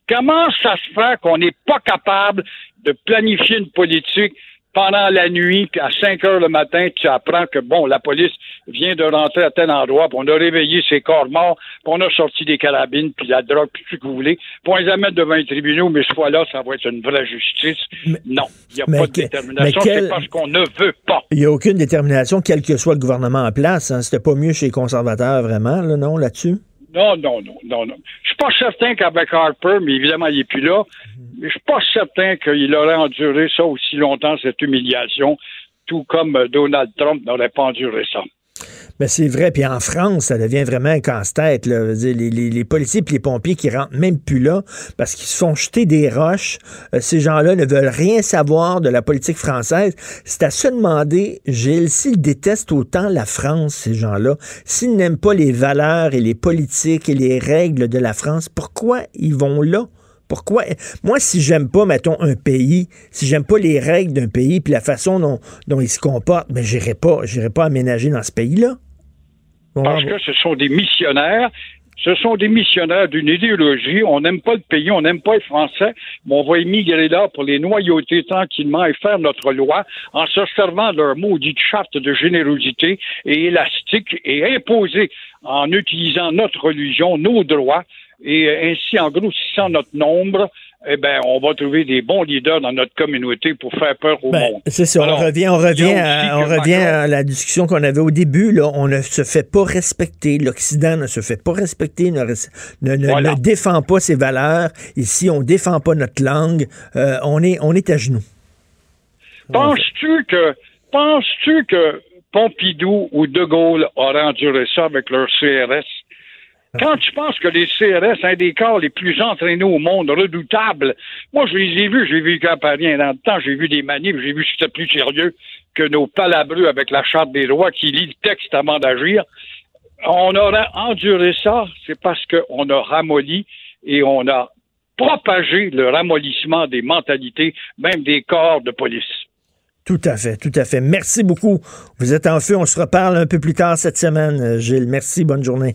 comment ça se fait qu'on n'est pas capable de planifier une politique pendant la nuit, puis à 5 heures le matin, tu apprends que, bon, la police vient de rentrer à tel endroit, puis on a réveillé ses corps morts, puis on a sorti des carabines, puis la drogue, puis tout ce que vous voulez, puis on les amène devant les tribunaux, mais ce fois-là, ça va être une vraie justice. non, il n'y a pas de détermination, c'est parce qu'on ne veut pas. Il n'y a aucune détermination, quel que soit le gouvernement en place. Hein. C'était pas mieux chez les conservateurs, vraiment, là, non, là-dessus? Non, non, non, non, non. Je suis pas certain qu'avec Harper, mais évidemment, il n'est plus là, mais je suis pas certain qu'il aurait enduré ça aussi longtemps, cette humiliation, tout comme Donald Trump n'aurait pas enduré ça. Mais c'est vrai. Puis en France, ça devient vraiment un casse-tête. Les, les, policiers et les pompiers qui rentrent même plus là parce qu'ils se font jeter des roches. Euh, ces gens-là ne veulent rien savoir de la politique française. C'est à se demander, Gilles, s'ils détestent autant la France, ces gens-là, s'ils n'aiment pas les valeurs et les politiques et les règles de la France, pourquoi ils vont là? Pourquoi? Moi, si j'aime pas, mettons, un pays, si j'aime pas les règles d'un pays puis la façon dont, dont il se comporte, ben, j'irai pas, pas aménager dans ce pays-là. Parce que ce sont des missionnaires ce sont des missionnaires d'une idéologie. On n'aime pas le pays, on n'aime pas les Français, mais on va émigrer là pour les noyauter tranquillement et faire notre loi en se servant de leur maudite charte de générosité et élastique et imposer en utilisant notre religion, nos droits, et ainsi, en grossissant notre nombre, eh ben, on va trouver des bons leaders dans notre communauté pour faire peur au ben, monde. C'est ça. on revient, on revient, à, on revient à la discussion qu'on avait au début. Là, on ne se fait pas respecter. L'Occident ne se fait pas respecter, ne, ne, défend pas ses valeurs. Ici, on défend pas notre langue. Euh, on est, on est à genoux. Penses-tu que, penses-tu que Pompidou ou De Gaulle auraient enduré ça avec leur CRS? Quand tu penses que les CRS, un des corps les plus entraînés au monde, redoutables, moi je les ai vus, j'ai vu qu'à Paris dans le temps, j'ai vu des manifs, j'ai vu que c'était plus sérieux que nos palabreux avec la Charte des droits qui lit le texte avant d'agir. On aurait enduré ça, c'est parce qu'on a ramolli et on a propagé le ramollissement des mentalités, même des corps de police. Tout à fait, tout à fait. Merci beaucoup. Vous êtes en feu. On se reparle un peu plus tard cette semaine, Gilles. Merci. Bonne journée.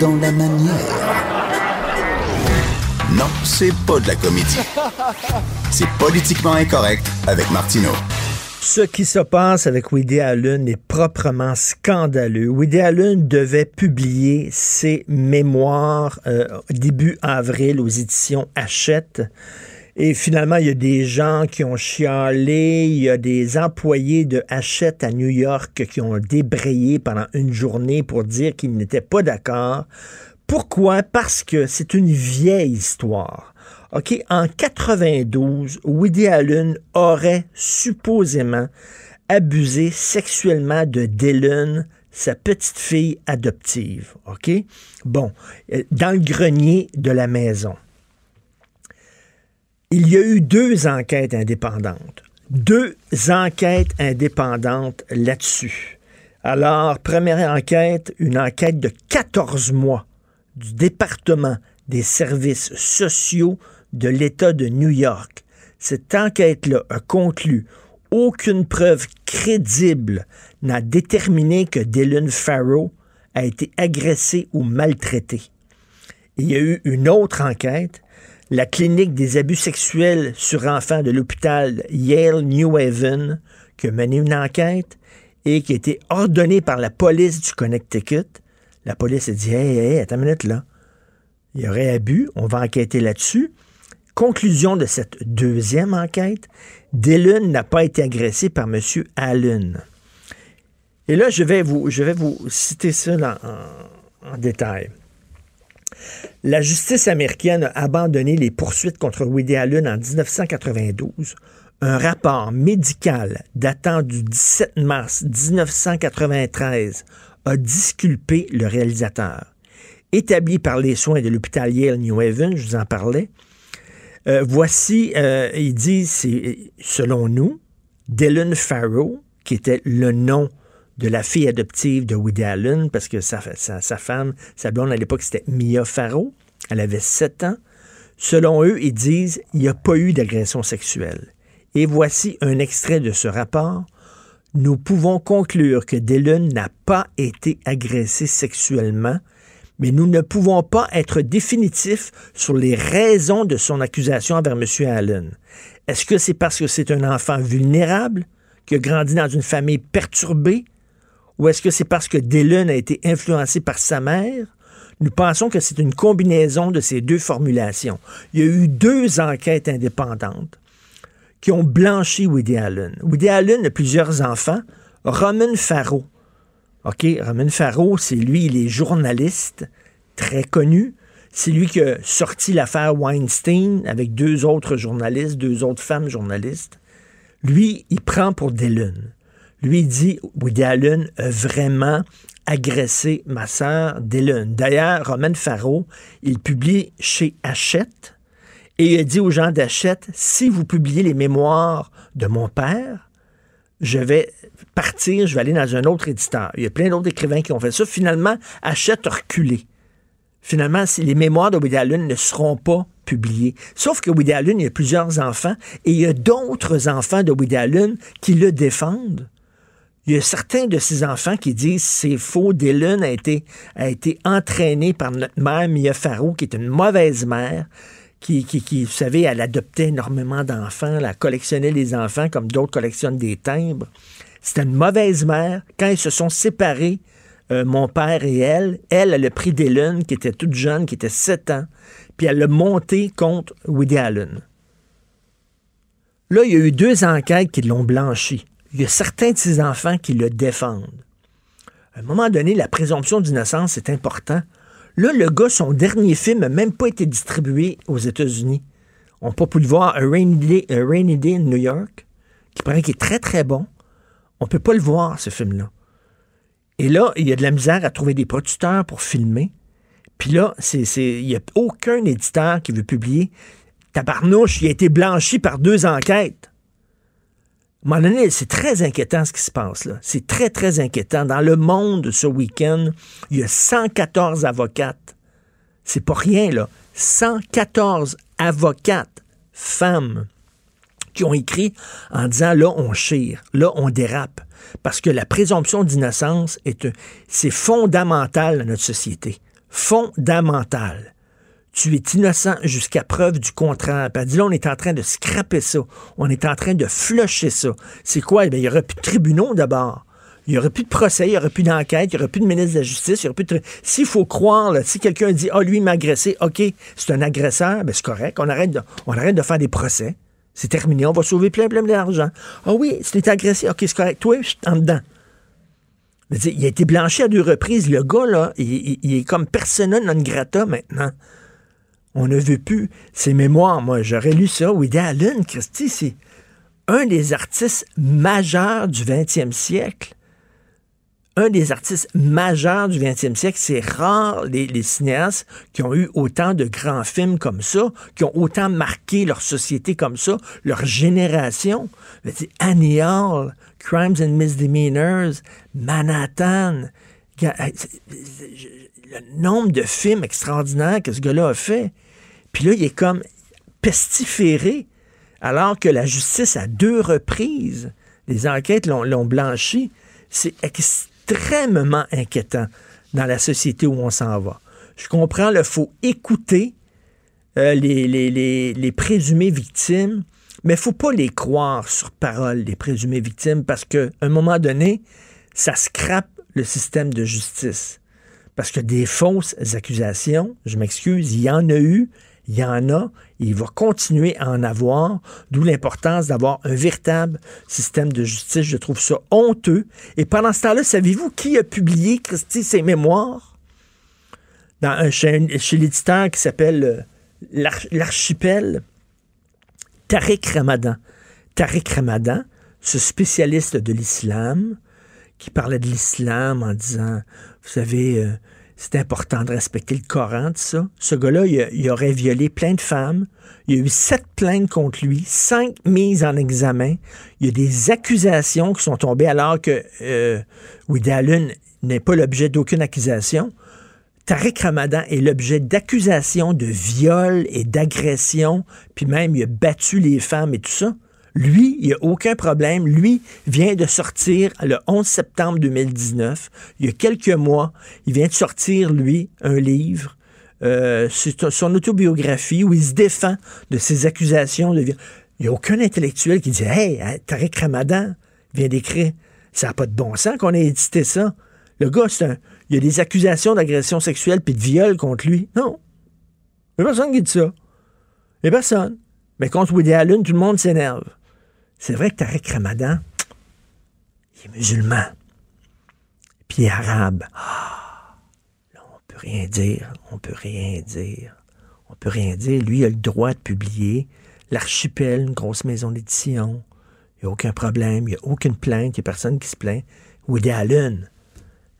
Dans la manière. Non, c'est pas de la comédie. C'est politiquement incorrect avec Martineau. Ce qui se passe avec Woody Allen est proprement scandaleux. Woody Allen devait publier ses mémoires euh, début avril aux éditions Hachette. Et finalement, il y a des gens qui ont chialé, il y a des employés de Hachette à New York qui ont débrayé pendant une journée pour dire qu'ils n'étaient pas d'accord. Pourquoi? Parce que c'est une vieille histoire. OK, en 92, Woody Allen aurait supposément abusé sexuellement de Dylan, sa petite fille adoptive. OK? Bon, euh, dans le grenier de la maison. Il y a eu deux enquêtes indépendantes. Deux enquêtes indépendantes là-dessus. Alors, première enquête, une enquête de 14 mois du département des services sociaux de l'État de New York. Cette enquête-là a conclu aucune preuve crédible n'a déterminé que Dylan Farrow a été agressé ou maltraité. Il y a eu une autre enquête, la clinique des abus sexuels sur enfants de l'hôpital Yale New Haven, qui a mené une enquête et qui a été ordonnée par la police du Connecticut. La police a dit Hey, hey, attends une minute là. Il y aurait abus, on va enquêter là-dessus. Conclusion de cette deuxième enquête, Dylan n'a pas été agressé par M. Allen. Et là, je vais vous, je vais vous citer ça en détail. La justice américaine a abandonné les poursuites contre Woody Allen en 1992. Un rapport médical datant du 17 mars 1993 a disculpé le réalisateur. Établi par les soins de l'hôpital Yale New Haven, je vous en parlais, euh, voici, euh, il dit, c'est selon nous, Dylan Farrow, qui était le nom de la fille adoptive de Woody Allen, parce que sa, femme, sa blonde à l'époque, c'était Mia Farrow. Elle avait 7 ans. Selon eux, ils disent il n'y a pas eu d'agression sexuelle. Et voici un extrait de ce rapport. Nous pouvons conclure que Dylan n'a pas été agressé sexuellement, mais nous ne pouvons pas être définitifs sur les raisons de son accusation envers M. Allen. Est-ce que c'est parce que c'est un enfant vulnérable, qui a grandi dans une famille perturbée, ou est-ce que c'est parce que Dylan a été influencé par sa mère? Nous pensons que c'est une combinaison de ces deux formulations. Il y a eu deux enquêtes indépendantes qui ont blanchi Woody Allen. Woody Allen a plusieurs enfants. Roman Farrow. OK, Roman Farrow, c'est lui, il est journaliste très connu. C'est lui qui a sorti l'affaire Weinstein avec deux autres journalistes, deux autres femmes journalistes. Lui, il prend pour Dylan. Lui, dit Woody a vraiment agressé ma sœur Dylan. D'ailleurs, Roman Farrow, il publie chez Hachette et il a dit aux gens d'Hachette si vous publiez les mémoires de mon père, je vais partir, je vais aller dans un autre éditeur. Il y a plein d'autres écrivains qui ont fait ça. Finalement, Hachette a reculé. Finalement, les mémoires de Woody ne seront pas publiées. Sauf que Woody il y a plusieurs enfants et il y a d'autres enfants de Woody qui le défendent. Il y a certains de ces enfants qui disent c'est faux, Dylan a été, a été entraîné par notre mère Mia Farrow, qui est une mauvaise mère, qui, qui, qui, vous savez, elle adoptait énormément d'enfants, elle collectionnait les enfants comme d'autres collectionnent des timbres. C'était une mauvaise mère. Quand ils se sont séparés, euh, mon père et elle, elle, elle a pris Dylan, qui était toute jeune, qui était 7 ans, puis elle l'a monté contre Woody Allen. Là, il y a eu deux enquêtes qui l'ont blanchi. Il y a certains de ses enfants qui le défendent. À un moment donné, la présomption d'innocence est important. Là, le gars, son dernier film n'a même pas été distribué aux États-Unis. On peut pas pu le voir, A Rainy Day, Rainy Day in New York, qui paraît qu'il est très, très bon. On peut pas le voir, ce film-là. Et là, il y a de la misère à trouver des producteurs pour filmer. Puis là, il n'y a aucun éditeur qui veut publier. Tabarnouche, il a été blanchi par deux enquêtes. À c'est très inquiétant ce qui se passe là. C'est très, très inquiétant. Dans le monde ce week-end, il y a 114 avocates. C'est pas rien, là. 114 avocates, femmes, qui ont écrit en disant là, on chire, là, on dérape. Parce que la présomption d'innocence est un- c'est fondamental dans notre société. Fondamental. Tu es innocent jusqu'à preuve du contraire. Puis là, on est en train de scraper ça. On est en train de flusher ça. C'est quoi? Eh bien, il n'y aurait plus de tribunaux d'abord. Il n'y aurait plus de procès, il n'y aurait plus d'enquête, il n'y aurait plus de ministre de la Justice, il n'y aurait plus de... S'il faut croire, là, si quelqu'un dit « Ah, lui, il m'a agressé, OK, c'est un agresseur, ben c'est correct, on arrête, de, on arrête de faire des procès. C'est terminé, on va sauver plein, plein d'argent. Ah oui, t'es agressé, OK, c'est correct. Toi, je suis en dedans. » Il a été blanchi à deux reprises. Le gars, là, il, il- il est comme persona non grata maintenant. On ne veut plus ses mémoires. Moi, j'aurais lu ça. Woody Allen, Christy, c'est un des artistes majeurs du 20e siècle. Un des artistes majeurs du 20e siècle. C'est rare, les, les cinéastes qui ont eu autant de grands films comme ça, qui ont autant marqué leur société comme ça, leur génération. Annie Hall, Crimes and Misdemeanors, Manhattan. Je- Le nombre de films extraordinaires que ce gars-là a fait. Puis là, il est comme pestiféré, alors que la justice, à deux reprises, les enquêtes l'ont blanchi. C'est extrêmement inquiétant dans la société où on s'en va. Je comprends, il faut écouter euh, les, les, présumées victimes, mais il faut pas les croire sur parole, les présumées victimes, parce qu'à un moment donné, ça scrape le système de justice. Parce que des fausses accusations, je m'excuse, il y en a eu, il y en a, il va continuer à en avoir, d'où l'importance d'avoir un véritable système de justice. Je trouve ça honteux. Et pendant ce temps-là, savez-vous qui a publié, Christy, ses mémoires? Dans un, chez, l'éditeur qui s'appelle euh, L'Arch- L'Archipel, Tariq Ramadan. Tariq Ramadan, ce spécialiste de l'islam, qui parlait de l'islam en disant, vous savez, euh, c'est important de respecter le Coran, tout ça. Ce gars-là, il, aurait violé plein de femmes. Il y a eu sept plaintes contre lui, cinq mises en examen. Il y a des accusations qui sont tombées alors que euh, Woody n'est pas l'objet d'aucune accusation. Tariq Ramadan est l'objet d'accusations de viol et d'agression, puis même il a battu les femmes et tout ça. Lui, il n'y a aucun problème. Lui vient de sortir le 11 septembre 2019. Il y a quelques mois, il vient de sortir, lui, un livre. euh, son autobiographie où il se défend de ses accusations de viol. Il n'y a aucun intellectuel qui dit Hey, hein, Tariq Ramadan vient d'écrire. Ça n'a pas de bon sens qu'on ait édité ça. Le gars, un. Il y a des accusations d'agression sexuelle puis de viol contre lui. Non. Il n'y a personne qui dit ça. Il n'y a personne. Mais contre Woody Allen, tout le monde s'énerve. C'est vrai que Tariq Ramadan, il est musulman. Puis arabe. Ah, là, on peut rien dire. On peut rien dire. On peut rien dire. Lui, il a le droit de publier. L'archipel, une grosse maison d'édition. Il n'y a aucun problème. Il n'y a aucune plainte. Il n'y a personne qui se plaint. Woody Allen,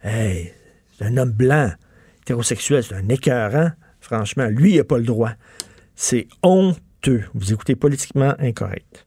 hey, c'est un homme blanc, hétérosexuel, c'est un écœurant. Franchement, lui, il n'a pas le droit. C'est honteux. Vous écoutez politiquement incorrect.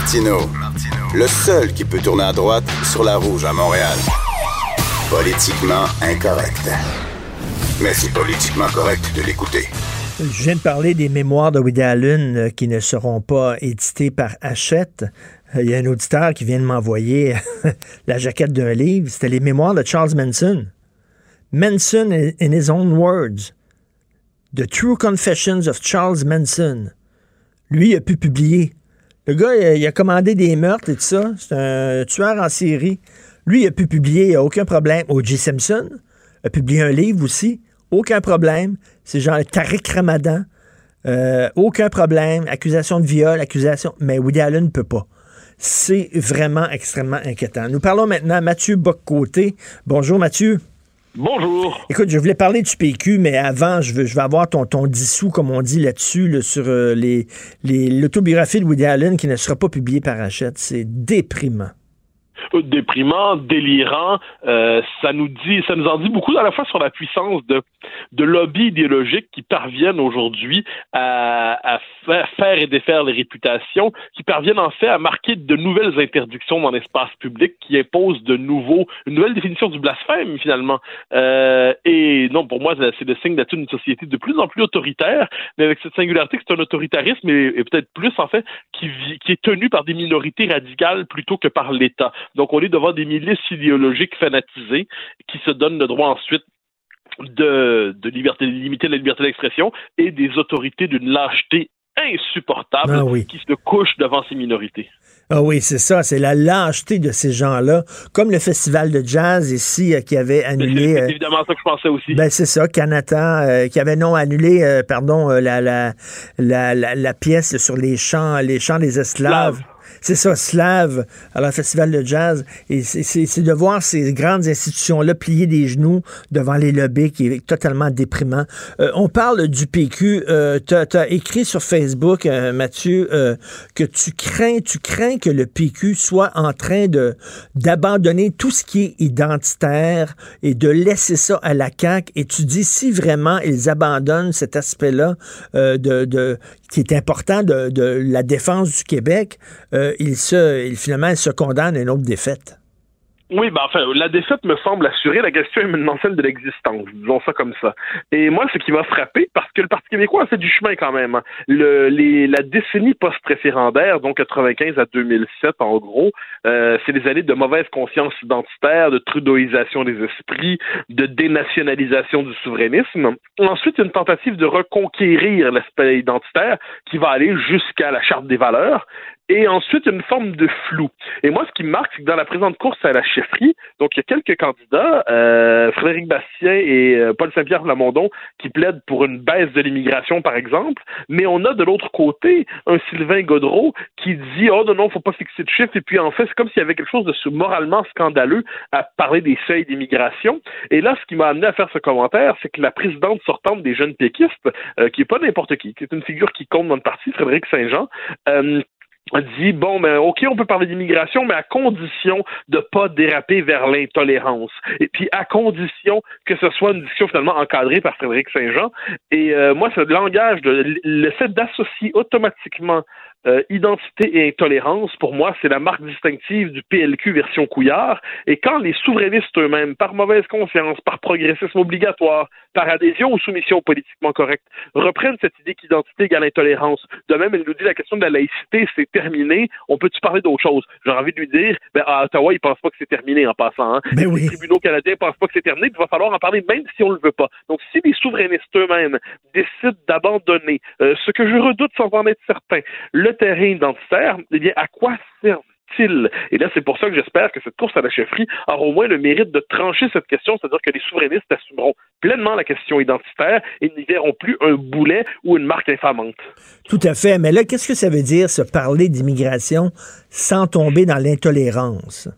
Martino, le seul qui peut tourner à droite sur la rouge à Montréal. Politiquement incorrect. Mais c'est politiquement correct de l'écouter. Je viens de parler des mémoires de Woody Allen euh, qui ne seront pas éditées par Hachette. Euh, Il y a un auditeur qui vient de m'envoyer *laughs* la jaquette d'un livre. C'était les mémoires de Charles Manson. Manson in his own words. The True Confessions of Charles Manson. Lui, a pu publier. Le gars, il a, commandé des meurtres et tout ça. C'est un tueur en série. Lui, il a pu publier, il n'y a aucun problème. O.J. Simpson, a publié un livre aussi. Aucun problème. C'est genre Tariq Ramadan. Euh, aucun problème. Accusation de viol, accusation. Mais Woody Allen ne peut pas. C'est vraiment extrêmement inquiétant. Nous parlons maintenant à Mathieu Boccoté. Bonjour Mathieu. Bonjour. Écoute, je voulais parler du PQ, mais avant, je veux, je vais avoir ton, ton dissous, comme on dit là-dessus, là, sur euh, les les, l'autobiographie de Woody Allen qui ne sera pas publiée par Hachette. C'est déprimant déprimant, délirant. Euh, ça nous dit, ça nous en dit beaucoup à la fois sur la puissance de, de lobbies idéologiques qui parviennent aujourd'hui à, faire, et défaire les réputations, qui parviennent en fait à marquer de nouvelles interdictions dans l'espace public, qui imposent de nouveaux, une nouvelle définition du blasphème finalement. Euh, et non, pour moi, c'est le signe d'être une société de plus en plus autoritaire, mais avec cette singularité que c'est un autoritarisme et, peut-être plus en fait qui est tenu par des minorités radicales plutôt que par l'État. Donc, on est devant des milices idéologiques fanatisées qui se donnent le droit ensuite de, de liberté, limiter la liberté d'expression et des autorités d'une lâcheté insupportable ah oui. qui se couchent devant ces minorités. Ah oui, c'est ça, c'est la lâcheté de ces gens-là, comme le festival de jazz ici euh, qui avait annulé. C'est évidemment ça que je pensais aussi. Ben c'est ça, Canada, euh, qui avait non annulé, euh, pardon, la, la, la, la, pièce sur les chants, les chants des esclaves. Slave. C'est ça, slave, à la festival de jazz. Et c'est de voir ces grandes institutions-là plier des genoux devant les lobbies qui est totalement déprimant. Euh, on parle du PQ. Euh, tu as, écrit sur Facebook, euh, Mathieu, euh, que tu crains, tu crains que le PQ soit en train de d'abandonner tout ce qui est identitaire et de laisser ça à la CAQ. Et tu dis si vraiment ils abandonnent cet aspect-là de, de qui est important de, de la défense du Québec, euh, il se, il, finalement, il se condamne à une autre défaite. Oui, ben enfin, la défaite me semble assurer. La question est celle de l'existence, disons ça comme ça. Et moi, ce qui m'a frappé, parce que le Parti québécois a fait du chemin quand même. hein. Le, les, la décennie post-référendaire, donc 95 à 2007 en gros, euh, c'est des années de mauvaise conscience identitaire, de trudeauisation des esprits, de dénationalisation du souverainisme. Ensuite, une tentative de reconquérir l'aspect identitaire qui va aller jusqu'à la charte des valeurs et ensuite une forme de flou. Et moi, ce qui me marque, c'est que dans la présente course à la chefferie, donc il y a quelques candidats, euh, Frédéric Bastien et euh, Paul Saint-Pierre Lamondon, qui plaident pour une baisse de l'immigration, par exemple, mais on a de l'autre côté un Sylvain Godreau qui dit oh non non, faut pas fixer de chiffres. Et puis en fait, c'est comme s'il y avait quelque chose de moralement scandaleux à parler des seuils d'immigration. Et là, ce qui m'a amené à faire ce commentaire, c'est que la présidente sortante des jeunes péquistes, euh, qui est pas n'importe qui, qui est une figure qui compte dans le parti, Frédéric Saint-Jean, euh, dit bon ben ok on peut parler d'immigration mais à condition de pas déraper vers l'intolérance. Et puis à condition que ce soit une discussion finalement encadrée par Frédéric Saint-Jean. Et euh, moi ce langage de le fait d'associer automatiquement euh, identité et intolérance, pour moi, c'est la marque distinctive du PLQ version Couillard. Et quand les souverainistes eux-mêmes, par mauvaise conscience, par progressisme obligatoire, par adhésion ou soumission politiquement correcte, reprennent cette idée qu'identité égale intolérance, de même, elle nous dit la question de la laïcité, c'est terminé, on peut-tu parler d'autre chose? J'aurais envie de lui dire, ben, à Ottawa, ils pensent pas que c'est terminé en passant. Hein? Ben oui. Les tribunaux canadiens pensent pas que c'est terminé, il va falloir en parler même si on le veut pas. Donc, si les souverainistes eux-mêmes décident d'abandonner euh, ce que je redoute sans en être certain, le terrain identitaire, eh bien, à quoi servent et là, c'est pour ça que j'espère que cette course à la chefferie aura au moins le mérite de trancher cette question, c'est-à-dire que les souverainistes assumeront pleinement la question identitaire et n'y verront plus un boulet ou une marque infamante. Tout à fait. Mais là, qu'est-ce que ça veut dire, se parler d'immigration sans tomber dans l'intolérance?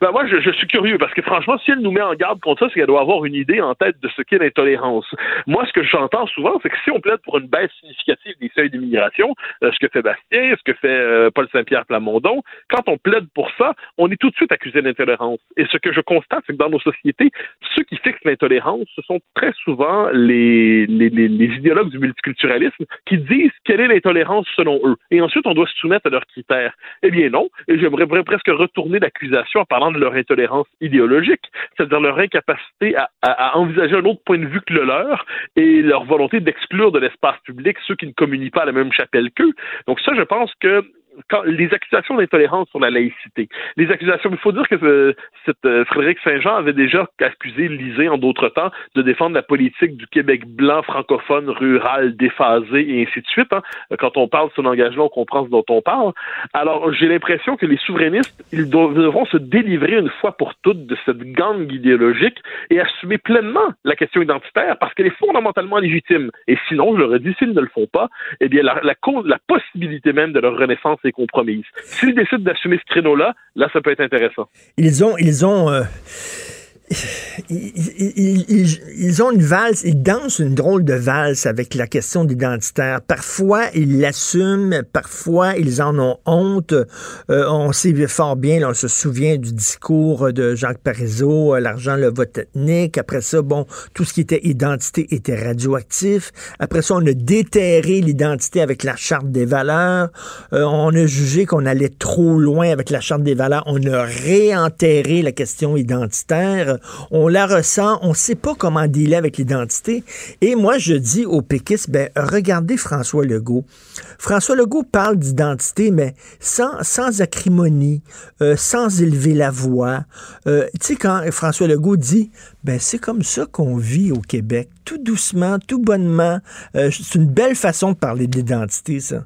Ben moi, je, je, suis curieux parce que franchement, si elle nous met en garde contre ça, c'est qu'elle doit avoir une idée en tête de ce qu'est l'intolérance. Moi, ce que j'entends souvent, c'est que si on plaide pour une baisse significative des seuils d'immigration, euh, ce que fait Bastien, ce que fait euh, Paul Saint-Pierre Plamondon, quand on plaide pour ça, on est tout de suite accusé d'intolérance. Et ce que je constate, c'est que dans nos sociétés, ceux qui fixent l'intolérance, ce sont très souvent les, les, les, idéologues du multiculturalisme qui disent quelle est l'intolérance selon eux. Et ensuite, on doit se soumettre à leurs critères. Eh bien non. Et j'aimerais presque retourner l'accusation en parlant de leur intolérance idéologique, c'est-à-dire leur incapacité à, à, envisager un autre point de vue que le leur et leur volonté d'exclure de l'espace public ceux qui ne communient pas à la même chapelle qu'eux. Donc ça, je pense que les accusations d'intolérance sur la laïcité, les accusations, il faut dire que euh, Frédéric Saint-Jean avait déjà accusé Lisée en d'autres temps de défendre la politique du Québec blanc, francophone, rural, déphasé et ainsi de suite. Hein. Quand on parle de son engagement, on comprend ce dont on parle. Alors, j'ai l'impression que les souverainistes, ils devront se délivrer une fois pour toutes de cette gang idéologique et assumer pleinement la question identitaire parce qu'elle est fondamentalement légitime. Et sinon, je leur ai dit, s'ils ne le font pas, eh bien, la possibilité même de leur renaissance est compromise. S'ils décident d'assumer ce créneau-là, là, ça peut être intéressant. Ils ont, ils ont, euh, ils, ont une valse, ils dansent une drôle de valse avec la question d'identitaire. Parfois, ils l'assument, parfois, ils en ont honte. Euh, on sait fort bien, on se souvient du discours de Jacques Parizeau, euh, l'argent, le vote ethnique. Après ça, bon, tout ce qui était identité était radioactif. Après ça, on a déterré l'identité avec la charte des valeurs. Euh, on a jugé qu'on allait trop loin avec la charte des valeurs. On a réenterré la question identitaire on la ressent, on ne sait pas comment dealer avec l'identité. Et moi, je dis aux péquistes, ben, regardez François Legault. François Legault parle d'identité, mais sans, sans acrimonie, euh, sans élever la voix. Euh, tu sais, quand François Legault dit, ben, c'est comme ça qu'on vit au Québec, tout doucement, tout bonnement. Euh, c'est une belle façon de parler d'identité, ça.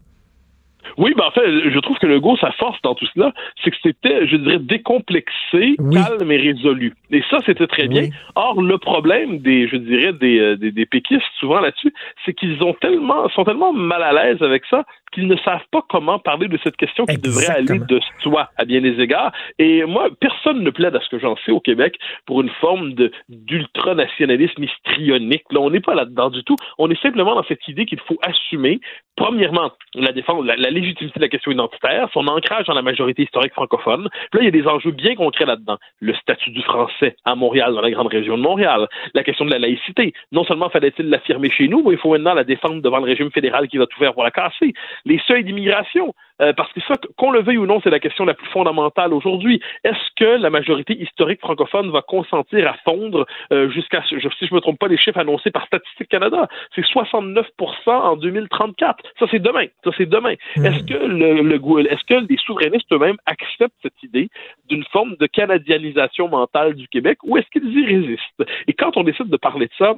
Oui, ben en fait, je trouve que le go, sa force dans tout cela, c'est que c'était, je dirais, décomplexé, calme et résolu. Et ça, c'était très bien. Or, le problème des, je dirais, des, euh, des, des péquistes, souvent là-dessus, c'est qu'ils ont tellement, sont tellement mal à l'aise avec ça qu'ils ne savent pas comment parler de cette question qui devrait aller de soi à bien des égards. Et moi, personne ne plaide à ce que j'en sais au Québec pour une forme de d'ultranationalisme histrionique. Là, on n'est pas là-dedans du tout. On est simplement dans cette idée qu'il faut assumer, premièrement, la défense, la, légitimité de la question identitaire, son ancrage dans la majorité historique francophone. Puis là, il y a des enjeux bien concrets là-dedans. Le statut du français à Montréal, dans la grande région de Montréal. La question de la laïcité. Non seulement fallait-il l'affirmer chez nous, mais il faut maintenant la défendre devant le régime fédéral qui va tout faire pour la casser les seuils d'immigration. Euh, parce que ça, qu'on le veuille ou non, c'est la question la plus fondamentale aujourd'hui. Est-ce que la majorité historique francophone va consentir à fondre euh, jusqu'à, si je me trompe pas, les chiffres annoncés par Statistique Canada, c'est 69 en 2034. Ça, c'est demain. Ça, c'est demain. Mmh. Est-ce que les souverainistes eux-mêmes acceptent cette idée d'une forme de canadianisation mentale du Québec ou est-ce qu'ils y résistent? Et quand on décide de parler de ça,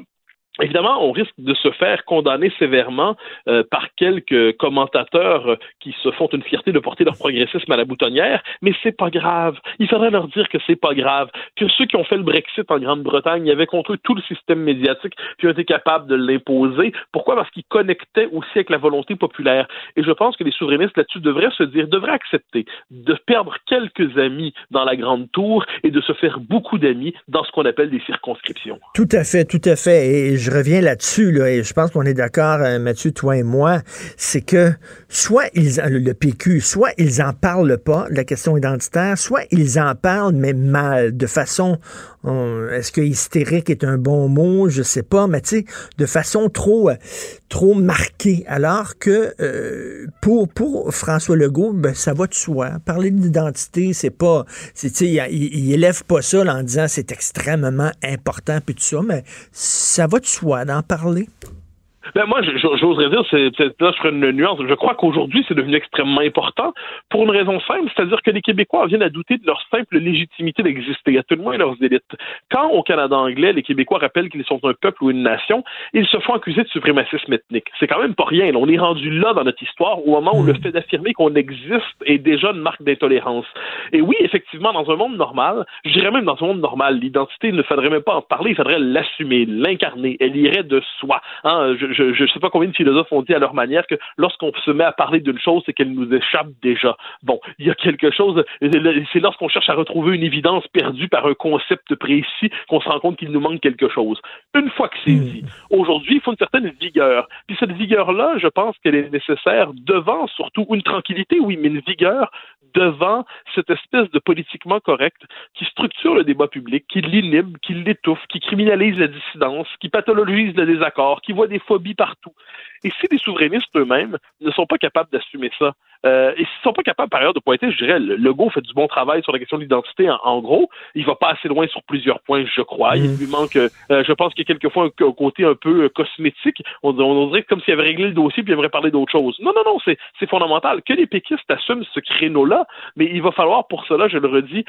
Évidemment, on risque de se faire condamner sévèrement euh, par quelques commentateurs euh, qui se font une fierté de porter leur progressisme à la boutonnière, mais c'est pas grave. Il faudrait leur dire que c'est pas grave, que ceux qui ont fait le Brexit en Grande-Bretagne avaient contre eux tout le système médiatique puis ont été capables de l'imposer. Pourquoi? Parce qu'ils connectaient aussi avec la volonté populaire. Et je pense que les souverainistes là-dessus devraient se dire, devraient accepter de perdre quelques amis dans la grande tour et de se faire beaucoup d'amis dans ce qu'on appelle des circonscriptions. Tout à fait, tout à fait. Reviens là-dessus, là, et je pense qu'on est d'accord, euh, Mathieu, toi et moi, c'est que soit ils, le PQ, soit ils en parlent pas de la question identitaire, soit ils en parlent, mais mal, de façon, est-ce que hystérique est un bon mot, je sais pas, mais tu sais, de façon trop, euh, trop marquée, alors que euh, pour, pour François Legault, ben, ça va de soi. Parler d'identité, c'est pas, il, il, élève pas ça en disant c'est extrêmement important, puis tout ça, mais ça va de soi d'en parler? Ben moi, j'oserais dire, c'est peut-être là je ferai une nuance. Je crois qu'aujourd'hui, c'est devenu extrêmement important pour une raison simple, c'est-à-dire que les Québécois viennent à douter de leur simple légitimité d'exister, à tout le moins leurs élites. Quand au Canada anglais, les Québécois rappellent qu'ils sont un peuple ou une nation, ils se font accuser de suprémacisme ethnique. C'est quand même pas rien. On est rendu là dans notre histoire au moment où le hmm. fait d'affirmer qu'on existe est déjà une marque d'intolérance. Et oui, effectivement, dans un monde normal, je dirais même dans un monde normal, l'identité, il ne faudrait même pas en parler, il faudrait l'assumer, l'incarner. Elle irait de soi. Hein, je, je ne sais pas combien de philosophes ont dit à leur manière que lorsqu'on se met à parler d'une chose, c'est qu'elle nous échappe déjà. Bon, il y a quelque chose, c'est lorsqu'on cherche à retrouver une évidence perdue par un concept précis qu'on se rend compte qu'il nous manque quelque chose. Une fois que c'est hmm. dit, aujourd'hui, il faut une certaine vigueur. Puis cette vigueur-là, je pense qu'elle est nécessaire devant surtout une tranquillité, oui, mais une vigueur devant cette espèce de politiquement correct qui structure le débat public, qui l'inhibe, qui l'étouffe, qui criminalise la dissidence, qui pathologise le désaccord, qui voit des phobies partout. Et si les souverainistes eux-mêmes ne sont pas capables d'assumer ça, Euh, et s'ils sont pas capables, par ailleurs, de pointer, je dirais, le Legault fait du bon travail sur la question de l'identité. En, gros, il va pas assez loin sur plusieurs points, je crois. Il Mhm. lui manque, euh, je pense qu'il y a quelquefois un, un côté un peu euh, cosmétique. On, on dirait comme s'il avait réglé le dossier puis il aimerait parler d'autre chose. Non, non, non, c'est c'est fondamental. Que les péquistes assument ce créneau-là, mais il va falloir pour cela, je le redis,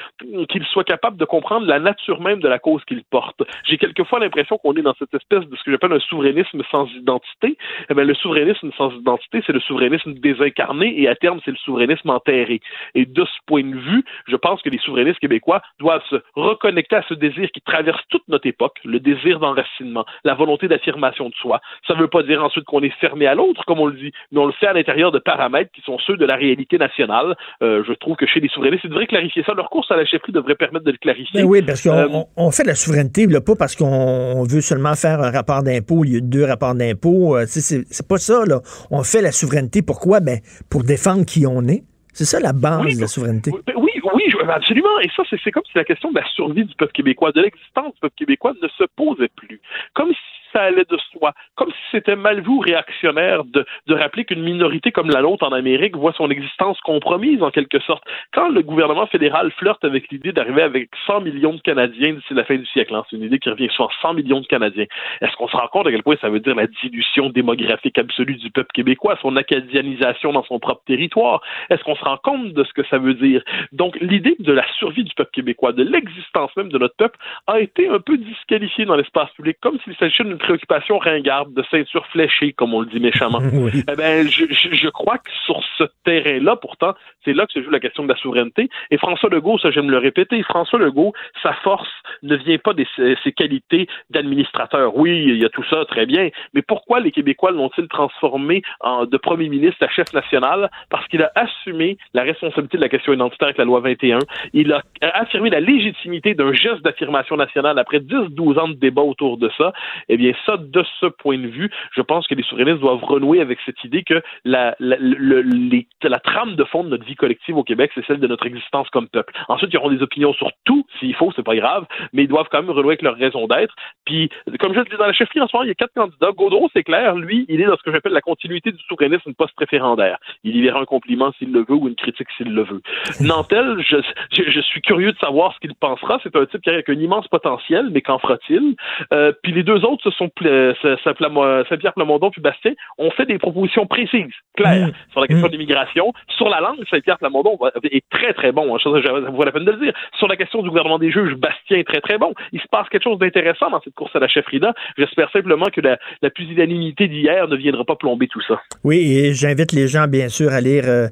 qu'ils soient capables de comprendre la nature même de la cause qu'ils portent. J'ai quelquefois l'impression qu'on est dans cette espèce de ce que j'appelle un souverainisme sans identité. Eh bien, le souverainisme sans identité, c'est le souverainisme désincarné et à terme, c'est le souverainisme enterré. Et de ce point de vue, je pense que les souverainistes québécois doivent se reconnecter à ce désir qui traverse toute notre époque, le désir d'enracinement, la volonté d'affirmation de soi. Ça ne veut pas dire ensuite qu'on est fermé à l'autre, comme on le dit, mais on le fait à l'intérieur de paramètres qui sont ceux de la réalité nationale. Euh, je trouve que chez les souverainistes, ils devraient clarifier ça. Leur course à la chefferie devrait permettre de le clarifier. Ben oui, parce qu'on Euh, on- fait de la souveraineté, là, pas parce qu'on on veut seulement faire un rapport d'impôt au lieu de deux rapports d'impôt. euh, c'est pas ça, là. On fait la souveraineté pourquoi? Ben, pour défendre qui on est. C'est ça la base de la souveraineté. Oui, oui, absolument. Et ça, c'est comme si la question de la survie du peuple québécois, de l'existence du peuple québécois ne se posait plus. Comme si ça allait de soi. Comme si c'était mal vu ou réactionnaire de, de rappeler qu'une minorité comme la nôtre en Amérique voit son existence compromise en quelque sorte. Quand le gouvernement fédéral flirte avec l'idée d'arriver avec 100 millions de Canadiens d'ici la fin du siècle, hein, c'est une idée qui revient sur 100 millions de Canadiens, est-ce qu'on se rend compte à quel point ça veut dire la dilution démographique absolue du peuple québécois, son acadianisation dans son propre territoire? Est-ce qu'on se rend compte de ce que ça veut dire? Donc, l'idée de la survie du peuple québécois, de l'existence même de notre peuple, a été un peu disqualifiée dans l'espace public, comme s'il s'agissait d'une préoccupation ringarde, de ceinture fléchée, comme on le dit méchamment. *laughs* Eh ben, je, je- je crois que sur ce terrain-là, pourtant, c'est là que se joue la question de la souveraineté. Et François Legault, ça j'aime le répéter, François Legault, sa force ne vient pas de ses, ses qualités d'administrateur. Oui, il y a tout ça, très bien. Mais pourquoi les Québécois l'ont-ils transformé en, de premier ministre à chef national? Parce qu'il a assumé la responsabilité de la question identitaire avec la loi 21. Il a affirmé la légitimité d'un geste d'affirmation nationale après 10-12 ans de débat autour de ça. Eh bien, ça, de ce point de vue, je pense que les souverainistes doivent renouer avec cette idée que la, la, la trame de fond de notre vie collective au Québec, c'est celle de notre existence comme peuple. Ensuite, ils auront des opinions sur tout, s'il faut, c'est pas grave, mais ils doivent quand même renouer avec leur raison d'être. Puis, comme je le dis dans la chefferie en ce moment, il y a quatre candidats. Gaudreau, c'est clair, lui, il est dans ce que j'appelle la continuité du souverainisme post-référendaire. Il y verra un compliment s'il le veut ou une critique s'il le veut. Nantel, je, je, je suis curieux de savoir ce qu'il pensera. C'est un type qui a un immense potentiel, mais qu'en fera-t-il? Euh, puis les deux autres, ce sont Saint-Pierre Plamondon puis Bastien, ont fait des propositions précises, claires, sur la question de l'immigration. Sur la langue, Saint-Pierre Plamondon est très, très bon. hein. Ça, ça vaut la peine de le dire. Sur la question du gouvernement des juges, Bastien est très, très bon. Il se passe quelque chose d'intéressant dans cette course à la chefferie-là. J'espère simplement que la, la pusillanimité d'hier ne viendra pas plomber tout ça. Oui, et j'invite les gens, bien sûr, à lire euh,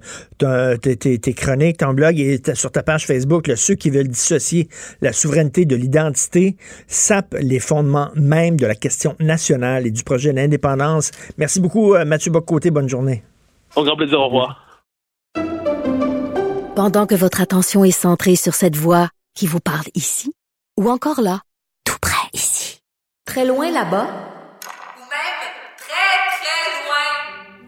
ton- tes, tes- tes chroniques, ton blog et sur ta page Facebook, là, ceux qui veulent dissocier la souveraineté de l'identité sapent les fondements même de la question nationale et du projet d'indépendance. Merci beaucoup, euh, Mathieu Bocoté. Bonne journée. Au grand plaisir, au revoir. Pendant que votre attention est centrée sur cette voix qui vous parle ici, ou encore là, tout près ici, très loin là-bas,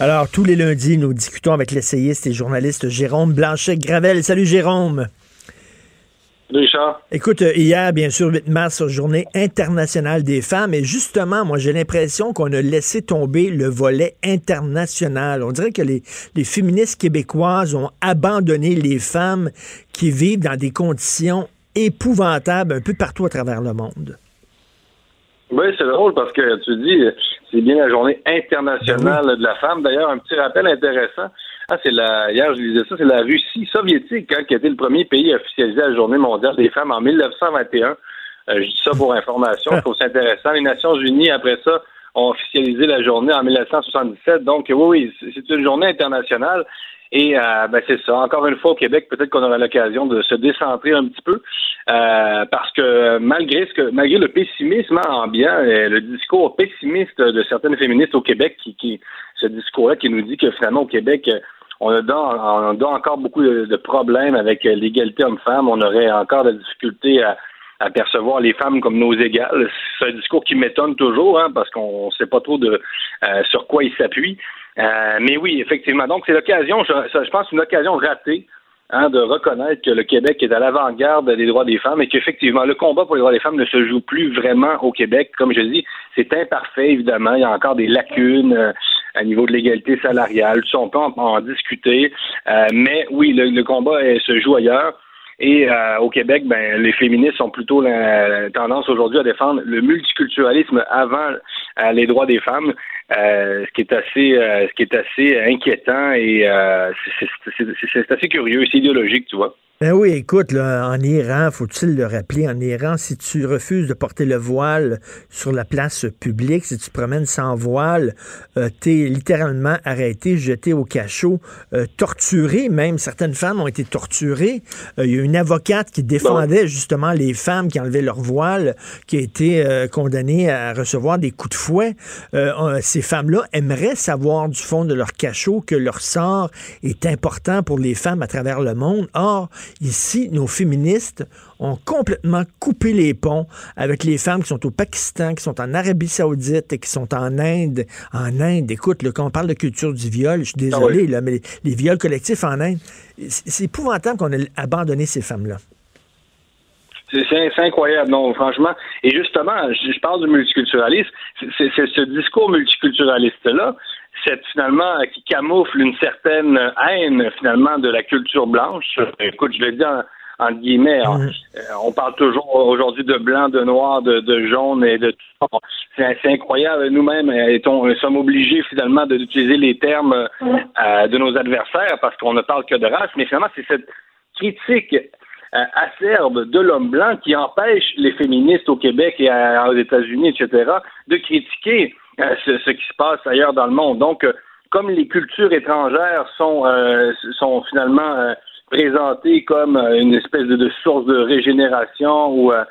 Alors, tous les lundis, nous discutons avec l'essayiste et journaliste Jérôme Blanchet-Gravel. Salut, Jérôme. Richard. Écoute, euh, hier, bien sûr, 8 mars, journée internationale des femmes. Et justement, moi, j'ai l'impression qu'on a laissé tomber le volet international. On dirait que les, les féministes québécoises ont abandonné les femmes qui vivent dans des conditions épouvantables un peu partout à travers le monde. Oui, c'est drôle parce que tu dis, c'est bien la journée internationale de la femme. D'ailleurs, un petit rappel intéressant. Ah, c'est la, hier, je disais ça, c'est la Russie soviétique hein, qui a été le premier pays à officialiser la journée mondiale des femmes en 1921. Euh, je dis ça pour information, je trouve ça intéressant. Les Nations Unies, après ça, ont officialisé la journée en 1977. Donc, oui, oui, c'est une journée internationale. Et euh, ben c'est ça. Encore une fois, au Québec, peut-être qu'on aura l'occasion de se décentrer un petit peu, euh, parce que malgré ce que malgré le pessimisme ambiant, euh, le discours pessimiste de certaines féministes au Québec, qui, qui ce discours-là qui nous dit que finalement au Québec, on a, on a encore beaucoup de, problèmes avec l'égalité homme-femme. On aurait encore de la difficulté à, à percevoir les femmes comme nos égales. C'est un discours qui m'étonne toujours, hein, parce qu'on ne sait pas trop de euh, sur quoi il s'appuie. Euh, mais oui, effectivement. Donc, c'est l'occasion, je, je pense, une occasion ratée hein, de reconnaître que le Québec est à l'avant-garde des droits des femmes et qu'effectivement, le combat pour les droits des femmes ne se joue plus vraiment au Québec. Comme je dis, c'est imparfait, évidemment. Il y a encore des lacunes euh, à niveau de l'égalité salariale. On peut en, en discuter. Euh, mais oui, le, le combat euh, se joue ailleurs. Et euh, au Québec, ben, les féministes ont plutôt la, tendance aujourd'hui à défendre le multiculturalisme avant euh, les droits des femmes, euh, ce qui est assez, euh, ce qui est assez inquiétant et euh, c'est assez curieux, c'est idéologique, tu vois. Ben oui, écoute, là, en Iran, faut-il le rappeler, en Iran, si tu refuses de porter le voile sur la place publique, si tu te promènes sans voile, euh, t'es littéralement arrêté, jeté au cachot, euh, torturé même. Certaines femmes ont été torturées. Euh, Il y a une avocate qui défendait justement les femmes qui enlevaient leur voile, qui a été condamnée à recevoir des coups de fouet. Ces femmes-là aimeraient savoir du fond de leur cachot que leur sort est important pour les femmes à travers le monde. Or, ici, nos féministes ont complètement coupé les ponts avec les femmes qui sont au Pakistan, qui sont en Arabie Saoudite et qui sont en Inde. En Inde, écoute, là, quand on parle de culture du viol, je suis désolé, Ah oui. là, mais les, les viols collectifs en Inde, c'est épouvantable qu'on ait abandonné ces femmes-là. C'est incroyable, non, franchement. Et justement, je, je parle du multiculturalisme. C'est ce discours multiculturaliste-là, c'est finalement euh, qui camoufle une certaine haine finalement de la culture blanche. Écoute, je le dis en, en guillemets, hein. Euh, on parle toujours aujourd'hui de blanc, de noir, de, de jaune et de tout. C'est incroyable. Nous-mêmes, euh, euh, sommes obligés finalement d'utiliser les termes euh, de nos adversaires parce qu'on ne parle que de race. Mais finalement, c'est cette critique euh, acerbe de l'homme blanc qui empêche les féministes au Québec et à- aux États-Unis, etc., de critiquer ce, ce qui se passe ailleurs dans le monde. Donc, euh, comme les cultures étrangères sont, euh, sont finalement euh, présentées comme euh, une espèce de, de source de régénération ou euh,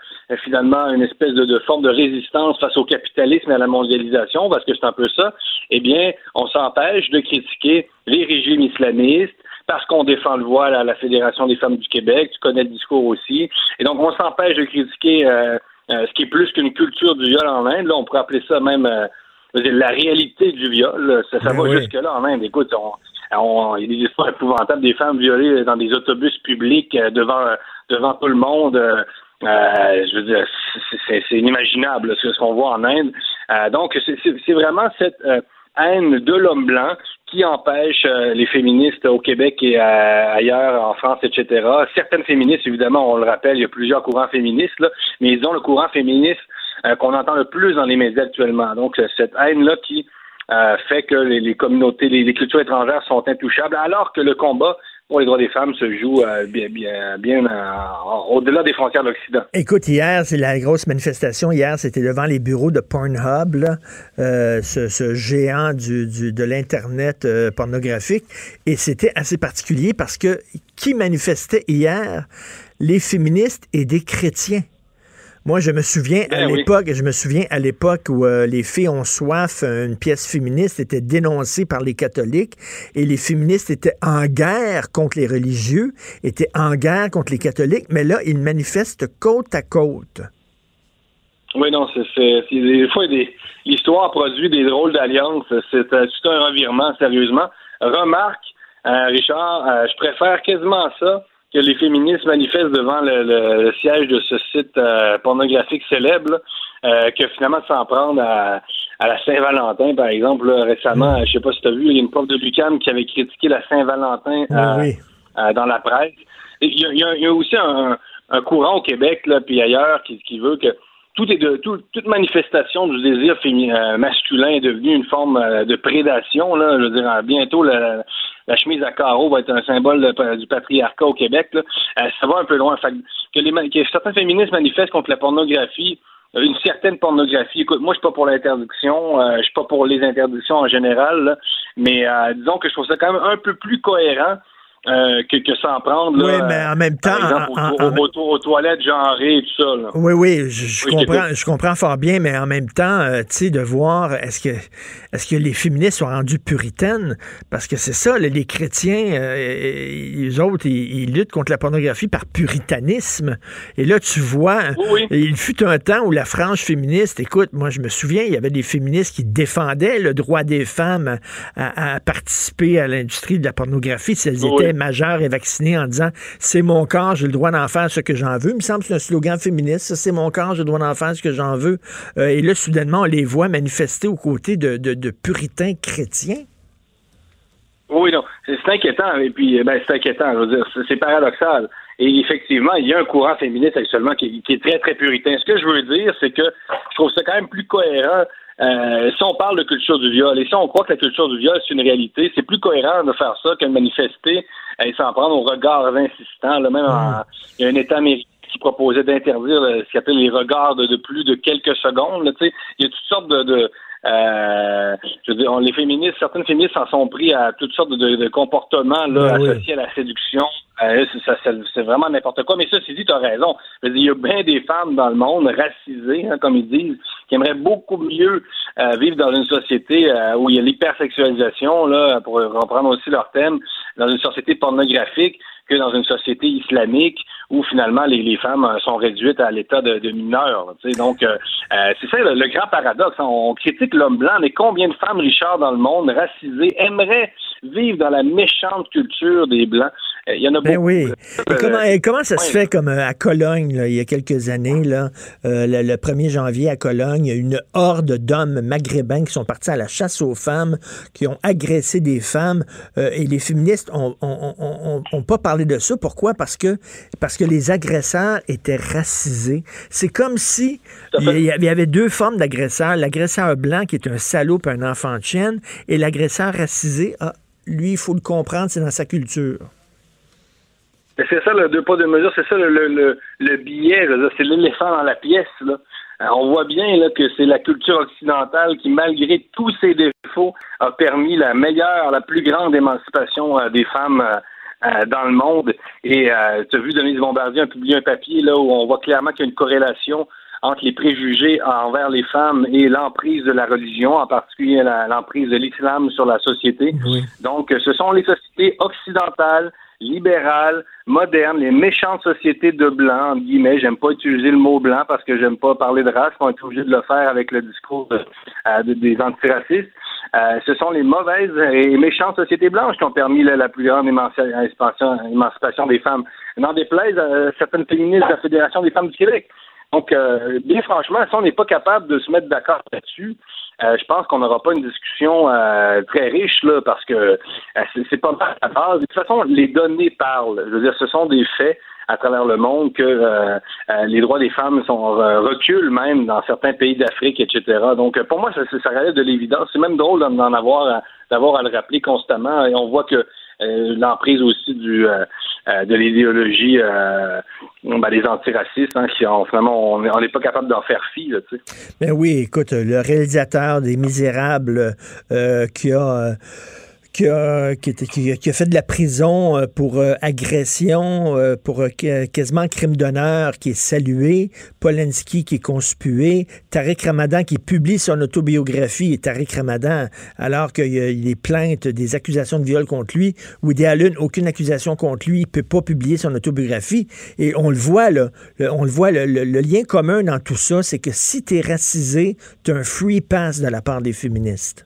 finalement une espèce de, de forme de résistance face au capitalisme et à la mondialisation, parce que c'est un peu ça, eh bien, on s'empêche de critiquer les régimes islamistes, parce qu'on défend le voile à la Fédération des femmes du Québec, tu connais le discours aussi. Et donc, on s'empêche de critiquer euh, euh, ce qui est plus qu'une culture du viol en Inde. Là, on pourrait appeler ça même euh, la réalité du viol. Ça, ça Ben va oui. jusque-là en Inde. Écoute, on, on- il y a des histoires épouvantables des femmes violées dans des autobus publics euh, devant, devant tout le monde. euh, euh, je veux dire, c'est- c'est c'est inimaginable là, ce qu'on voit en Inde. Euh, donc, c'est- vraiment cette euh, haine de l'homme blanc qui empêche euh, les féministes au Québec et euh, ailleurs, en France, etc. Certaines féministes, évidemment, on le rappelle, il y a plusieurs courants féministes, là, mais ils ont le courant féministe euh, qu'on entend le plus dans les médias actuellement. Donc, euh, cette haine-là qui euh, fait que les, les communautés, les, cultures étrangères sont intouchables, alors que le combat pour les droits des femmes se joue euh, bien, bien, bien euh, au-delà des frontières de l'Occident. Écoute, hier, c'est la grosse manifestation. Hier, c'était devant les bureaux de Pornhub, là, euh, ce, ce géant du, du- de l'Internet pornographique. Et c'était assez particulier parce que qui manifestait hier? Les féministes et des chrétiens. Moi, je me souviens à Ben oui. l'époque, je me souviens à l'époque où euh, les filles ont soif, euh, une pièce féministe était dénoncée par les catholiques et les féministes étaient en guerre contre les religieux, étaient en guerre contre les catholiques, mais là, ils manifestent côte à côte. Oui, non, c'est, des fois des, l'histoire produit des drôles d'alliances. C'est euh, tout un revirement, sérieusement. Remarque, euh, Richard, euh, je préfère quasiment ça que les féministes manifestent devant le, le- le siège de ce site euh, pornographique célèbre, là, euh, que finalement de s'en prendre à, à la Saint-Valentin, par exemple. là, récemment, je sais pas si tu as vu, il y a une prof de Lucam qui avait critiqué la Saint-Valentin euh, Oui, euh, dans la presse. Il y, a- y y aussi un, un courant au Québec, là, puis ailleurs, qui, qui veut que tout est de tout- toute manifestation du désir euh, masculin est devenue une forme de prédation. Là, je veux dire, bientôt la, la chemise à carreaux va être un symbole du patriarcat au Québec. Là. Euh, ça va un peu loin. Fait que, les, que certains féministes manifestent contre la pornographie, euh, une certaine pornographie. Écoute, moi, je suis pas pour l'interdiction, euh, je suis pas pour les interdictions en général, là, mais euh, disons que je trouve ça quand même un peu plus cohérent euh, que, que s'en prendre. Là, Oui, mais en même temps, Par exemple, en- aux, en- aux- aux- aux toilettes genrées et tout ça. Là. Oui, oui, je, je Oui, comprends, je comprends fort bien, mais en même temps, euh, tu sais, de voir est-ce que est-ce que les féministes sont rendus puritaines? Parce que c'est ça, là, les chrétiens, euh, les autres, ils, ils luttent contre la pornographie par puritanisme. Et là, tu vois, il fut un temps où la frange féministe, écoute, moi, je me souviens, il y avait des féministes qui défendaient le droit des femmes à, à participer à l'industrie de la pornographie si elles Oui. Étaient majeures et vaccinées en disant c'est mon corps, j'ai le droit d'en faire ce que j'en veux. Il me semble que c'est un slogan féministe, c'est mon corps, j'ai le droit d'en faire ce que j'en veux. Euh, et là, soudainement, on les voit manifester aux côtés de, de- de puritains chrétiens. Oui, non, c'est inquiétant. Et puis, ben, c'est inquiétant. Je veux dire, c'est paradoxal. Et effectivement, il y a un courant féministe actuellement qui, qui est très, très puritain. Ce que je veux dire, c'est que je trouve ça quand même plus cohérent. euh, si on parle de culture du viol et si on croit que la culture du viol c'est une réalité, c'est plus cohérent de faire ça que de manifester et s'en prendre aux regards insistants. Là, même en- il y a un État américain qui proposait d'interdire ce qu'on appelle les regards de, de plus de quelques secondes. Là, tu sais. il y a toutes sortes de, de euh, je veux dire, on- les féministes, certaines féministes s'en sont pris à toutes sortes de, de comportements là, Ben oui. associés à la séduction. Euh, c'est- vraiment n'importe quoi. Mais ça, c'est dit, tu as raison. Il y a bien des femmes dans le monde racisées, hein, comme ils disent, qui aimeraient beaucoup mieux euh, vivre dans une société euh, où il y a l'hypersexualisation, là, pour reprendre aussi leur thème, dans une société pornographique que dans une société islamique où finalement les, femmes euh, sont réduites à l'état de, de mineurs. Donc, euh, c'est ça le, le grand paradoxe. hein. On critique l'homme blanc, mais combien de femmes, Richard, dans le monde, racisées, aimeraient vivre dans la méchante culture des Blancs? Euh, Il y en a Ben beaucoup. oui. Et Euh, comment, et comment ça se fait comme euh, à Cologne, là, il y a quelques années, là, euh, le, le 1er janvier à Cologne, il y a une horde d'hommes maghrébins qui sont partis à la chasse aux femmes, qui ont agressé des femmes, euh, et les féministes ont, ont- ont- ont- ont pas parlé de ça. Pourquoi? Parce que, parce que les agresseurs étaient racisés. C'est comme si il y, avait deux formes d'agresseurs. L'agresseur blanc qui est un salaud un enfant de chienne, et l'agresseur racisé, ah, lui, il faut le comprendre, c'est dans sa culture. C'est ça le deux pas deux mesures, c'est ça le, le, le, le billet, c'est l'éléphant dans la pièce. Là. Euh, On voit bien là, que c'est la culture occidentale qui, malgré tous ses défauts, a permis la meilleure, la plus grande émancipation euh, des femmes euh, euh, dans le monde. Et euh, tu as vu, Denise Bombardier a publié un papier là où on voit clairement qu'il y a une corrélation entre les préjugés envers les femmes et l'emprise de la religion, en particulier l'emprise de l'islam sur la société. Donc, euh, ce sont les sociétés occidentales, libérales, modernes, les méchantes sociétés de blancs, entre guillemets. J'aime pas utiliser le mot blanc parce que j'aime pas parler de race. On est obligé de le faire avec le discours euh, de- des antiracistes. Euh, ce sont les mauvaises et méchantes sociétés blanches qui ont permis la plus grande émanci- émancipation, des femmes. N'en déplaise certaines féministes de la Fédération des femmes du Québec. Donc, euh, bien franchement, si on n'est pas capable de se mettre d'accord là-dessus, euh, je pense qu'on n'aura pas une discussion euh, très riche, là, parce que euh, c'est, pas à la base. De toute façon, les données parlent. Je veux dire, ce sont des faits à travers le monde que euh, euh, les droits des femmes sont euh, reculent même dans certains pays d'Afrique, etc. Donc, pour moi, ça, ça, relève de l'évidence. C'est même drôle d'en, avoir, d'avoir à le rappeler constamment. Et on voit que l'emprise aussi du euh, euh, de l'idéologie euh, ben, des antiracistes, hein, qui ont, finalement, on n'est pas capable d'en faire fi, là, tu sais. Ben oui, écoute, le réalisateur des Misérables euh, qui a. euh, qui a, qui, a- qui a fait de la prison euh, pour euh, agression, euh, pour euh, qu- quasiment crime d'honneur, qui est salué, Polanski qui est conspué, Tariq Ramadan qui publie son autobiographie, et Tariq Ramadan, alors qu'il y a des plaintes, des accusations de viol contre lui, Woody Allen, aucune accusation contre lui, il peut pas publier son autobiographie, et on le voit, là, le- on le voit, le, le- le lien commun dans tout ça, c'est que si tu es racisé, tu un free pass de la part des féministes.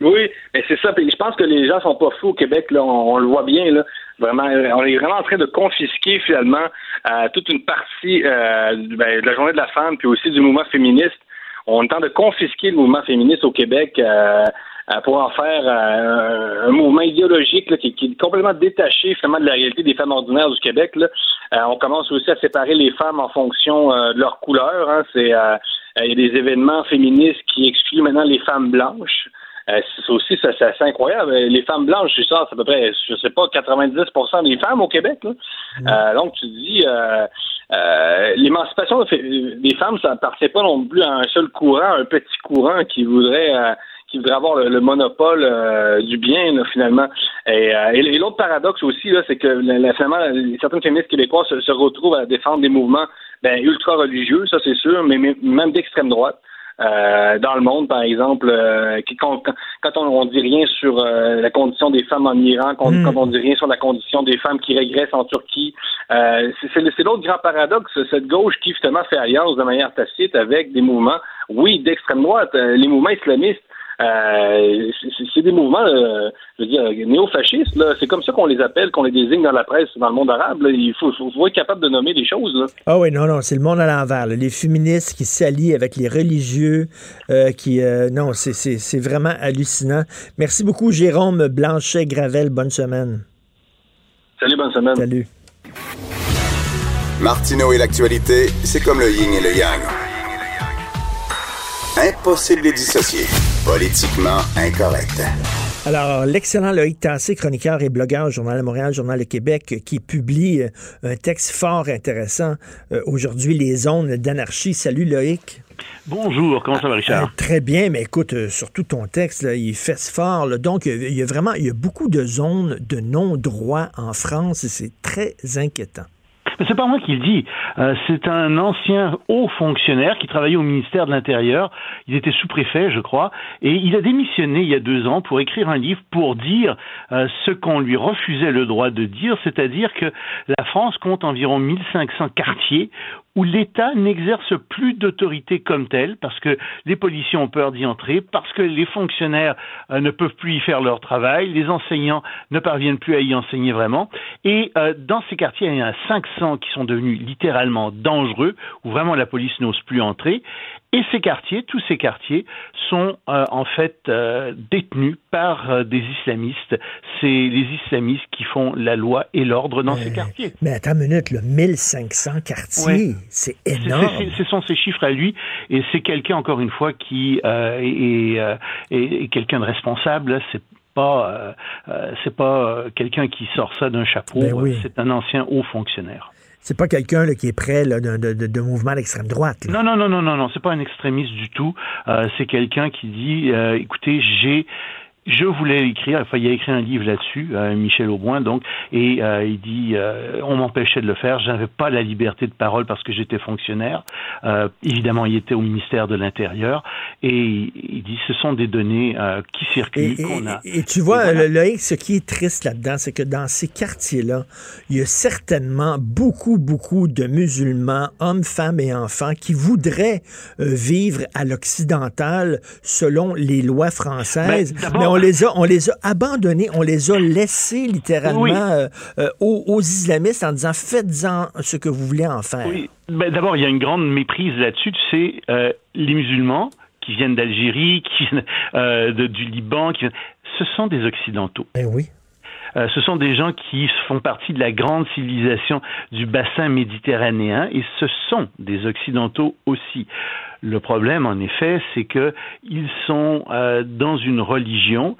Oui, mais c'est ça. Puis je pense que les gens sont pas fous au Québec. Là, on, on le voit bien. Là, vraiment, on est vraiment en train de confisquer finalement euh, toute une partie euh, ben, de la journée de la femme, puis aussi du mouvement féministe. On tente de confisquer le mouvement féministe au Québec euh, euh, pour en faire euh, un, un mouvement idéologique là, qui, qui est complètement détaché finalement de la réalité des femmes ordinaires du Québec. Là. Euh, on commence aussi à séparer les femmes en fonction euh, de leur couleur. Hein. C'est euh, euh, il y a des événements féministes qui excluent maintenant les femmes blanches. Euh, c'est aussi, ça, c'est assez incroyable. Euh, Les femmes blanches, je ça, c'est à peu près, je sais pas, 90% des femmes au Québec. Là. Euh, donc, tu dis, euh, euh, l'émancipation des femmes, ça appartient pas non plus à un seul courant, un petit courant qui voudrait, euh, qui voudraient avoir le, le monopole euh, du bien là, finalement. Et, euh, et, et l'autre paradoxe aussi là, c'est que finalement certaines féministes québécoises se, se retrouvent à défendre des mouvements ben, ultra religieux, ça c'est sûr, mais, mais même d'extrême droite. Euh, dans le monde, par exemple, euh, quand, on, on dit rien sur euh, la condition des femmes en Iran, quand, Mm. quand on dit rien sur la condition des femmes qui régressent en Turquie, euh, c'est l'autre grand paradoxe, cette gauche qui justement fait alliance de manière tacite avec des mouvements, oui, d'extrême droite, euh, les mouvements islamistes. Euh, c'est- des mouvements, euh, je veux dire, néo-fascistes. là. C'est comme ça qu'on les appelle, qu'on les désigne dans la presse, dans le monde arabe. là. Il faut, faut, faut être capable de nommer les choses. Là. Ah oui, non, non, c'est le monde à l'envers. là. Les féministes qui s'allient avec les religieux, euh, qui... euh, non, c'est- c'est c'est vraiment hallucinant. Merci beaucoup, Jérôme Blanchet-Gravel. Bonne semaine. Salut, bonne semaine. Salut. Martineau et l'actualité, c'est comme le yin et le yang. Impossible de les dissocier. Politiquement incorrect. Alors, l'excellent Loïc Tassé, chroniqueur et blogueur au Journal de Montréal, Journal de Québec, qui publie euh, un texte fort intéressant euh, aujourd'hui, Les zones d'anarchie. Salut Loïc. Bonjour, comment ça va Richard? Euh, très bien, mais écoute, euh, surtout ton texte, là, il fesse fort. là. Donc, il y a- il y a vraiment il y a beaucoup de zones de non-droit en France et c'est très inquiétant. Mais c'est pas moi qui le dis. Euh, c'est un ancien haut fonctionnaire qui travaillait au ministère de l'Intérieur. Il était sous-préfet, je crois, et il a démissionné il y a deux ans pour écrire un livre pour dire euh, ce qu'on lui refusait le droit de dire, c'est-à-dire que la France compte environ 1500 quartiers où l'État n'exerce plus d'autorité comme telle, parce que les policiers ont peur d'y entrer, parce que les fonctionnaires euh, ne peuvent plus y faire leur travail, les enseignants ne parviennent plus à y enseigner vraiment. Et euh, dans ces quartiers, il y en a 500 qui sont devenus littéralement dangereux, où vraiment la police n'ose plus entrer. Et ces quartiers, tous ces quartiers, sont euh, en fait euh, détenus par euh, des islamistes. C'est les islamistes qui font la loi et l'ordre dans ces quartiers. Mais attends une minute, là, 1500 quartiers, Ouais. c'est énorme. Ce sont ces chiffres à lui, et c'est quelqu'un encore une fois qui euh, est, euh, est- quelqu'un de responsable. C'est pas, euh, euh, c'est pas euh, quelqu'un qui sort ça d'un chapeau. Ben oui. C'est un ancien haut fonctionnaire. C'est pas quelqu'un qui est près là, de, de- de mouvement d'extrême droite. Non, non, non, non, non, non, c'est pas un extrémiste du tout. Euh, c'est quelqu'un qui dit, euh, écoutez, j'ai je voulais écrire, enfin, il a écrit un livre là-dessus, euh, Michel Auboin, donc, et euh, il dit, euh, on m'empêchait de le faire, j'avais pas la liberté de parole parce que j'étais fonctionnaire. Euh, évidemment, il était au ministère de l'Intérieur, et il dit, ce sont des données euh, qui circulent, Et, qu'on a. et- et tu vois, Et voilà. le- Loïc, ce qui est triste là-dedans, c'est que dans ces quartiers-là, il y a certainement beaucoup, beaucoup de musulmans, hommes, femmes et enfants, qui voudraient euh, vivre à l'occidental selon les lois françaises, Ben, on les a, on les a abandonnés, on les a laissés littéralement Oui. euh, euh, aux, aux islamistes en disant faites-en ce que vous voulez en faire. Oui. Ben, D'abord, il y a une grande méprise là-dessus. Tu sais, euh, les musulmans qui viennent d'Algérie, qui viennent de- du Liban, qui viennent- ce sont des Occidentaux. Ben oui. Euh, ce sont des gens qui font partie de la grande civilisation du bassin méditerranéen et ce sont des Occidentaux aussi. Le problème, en effet, c'est que ils sont euh, dans une religion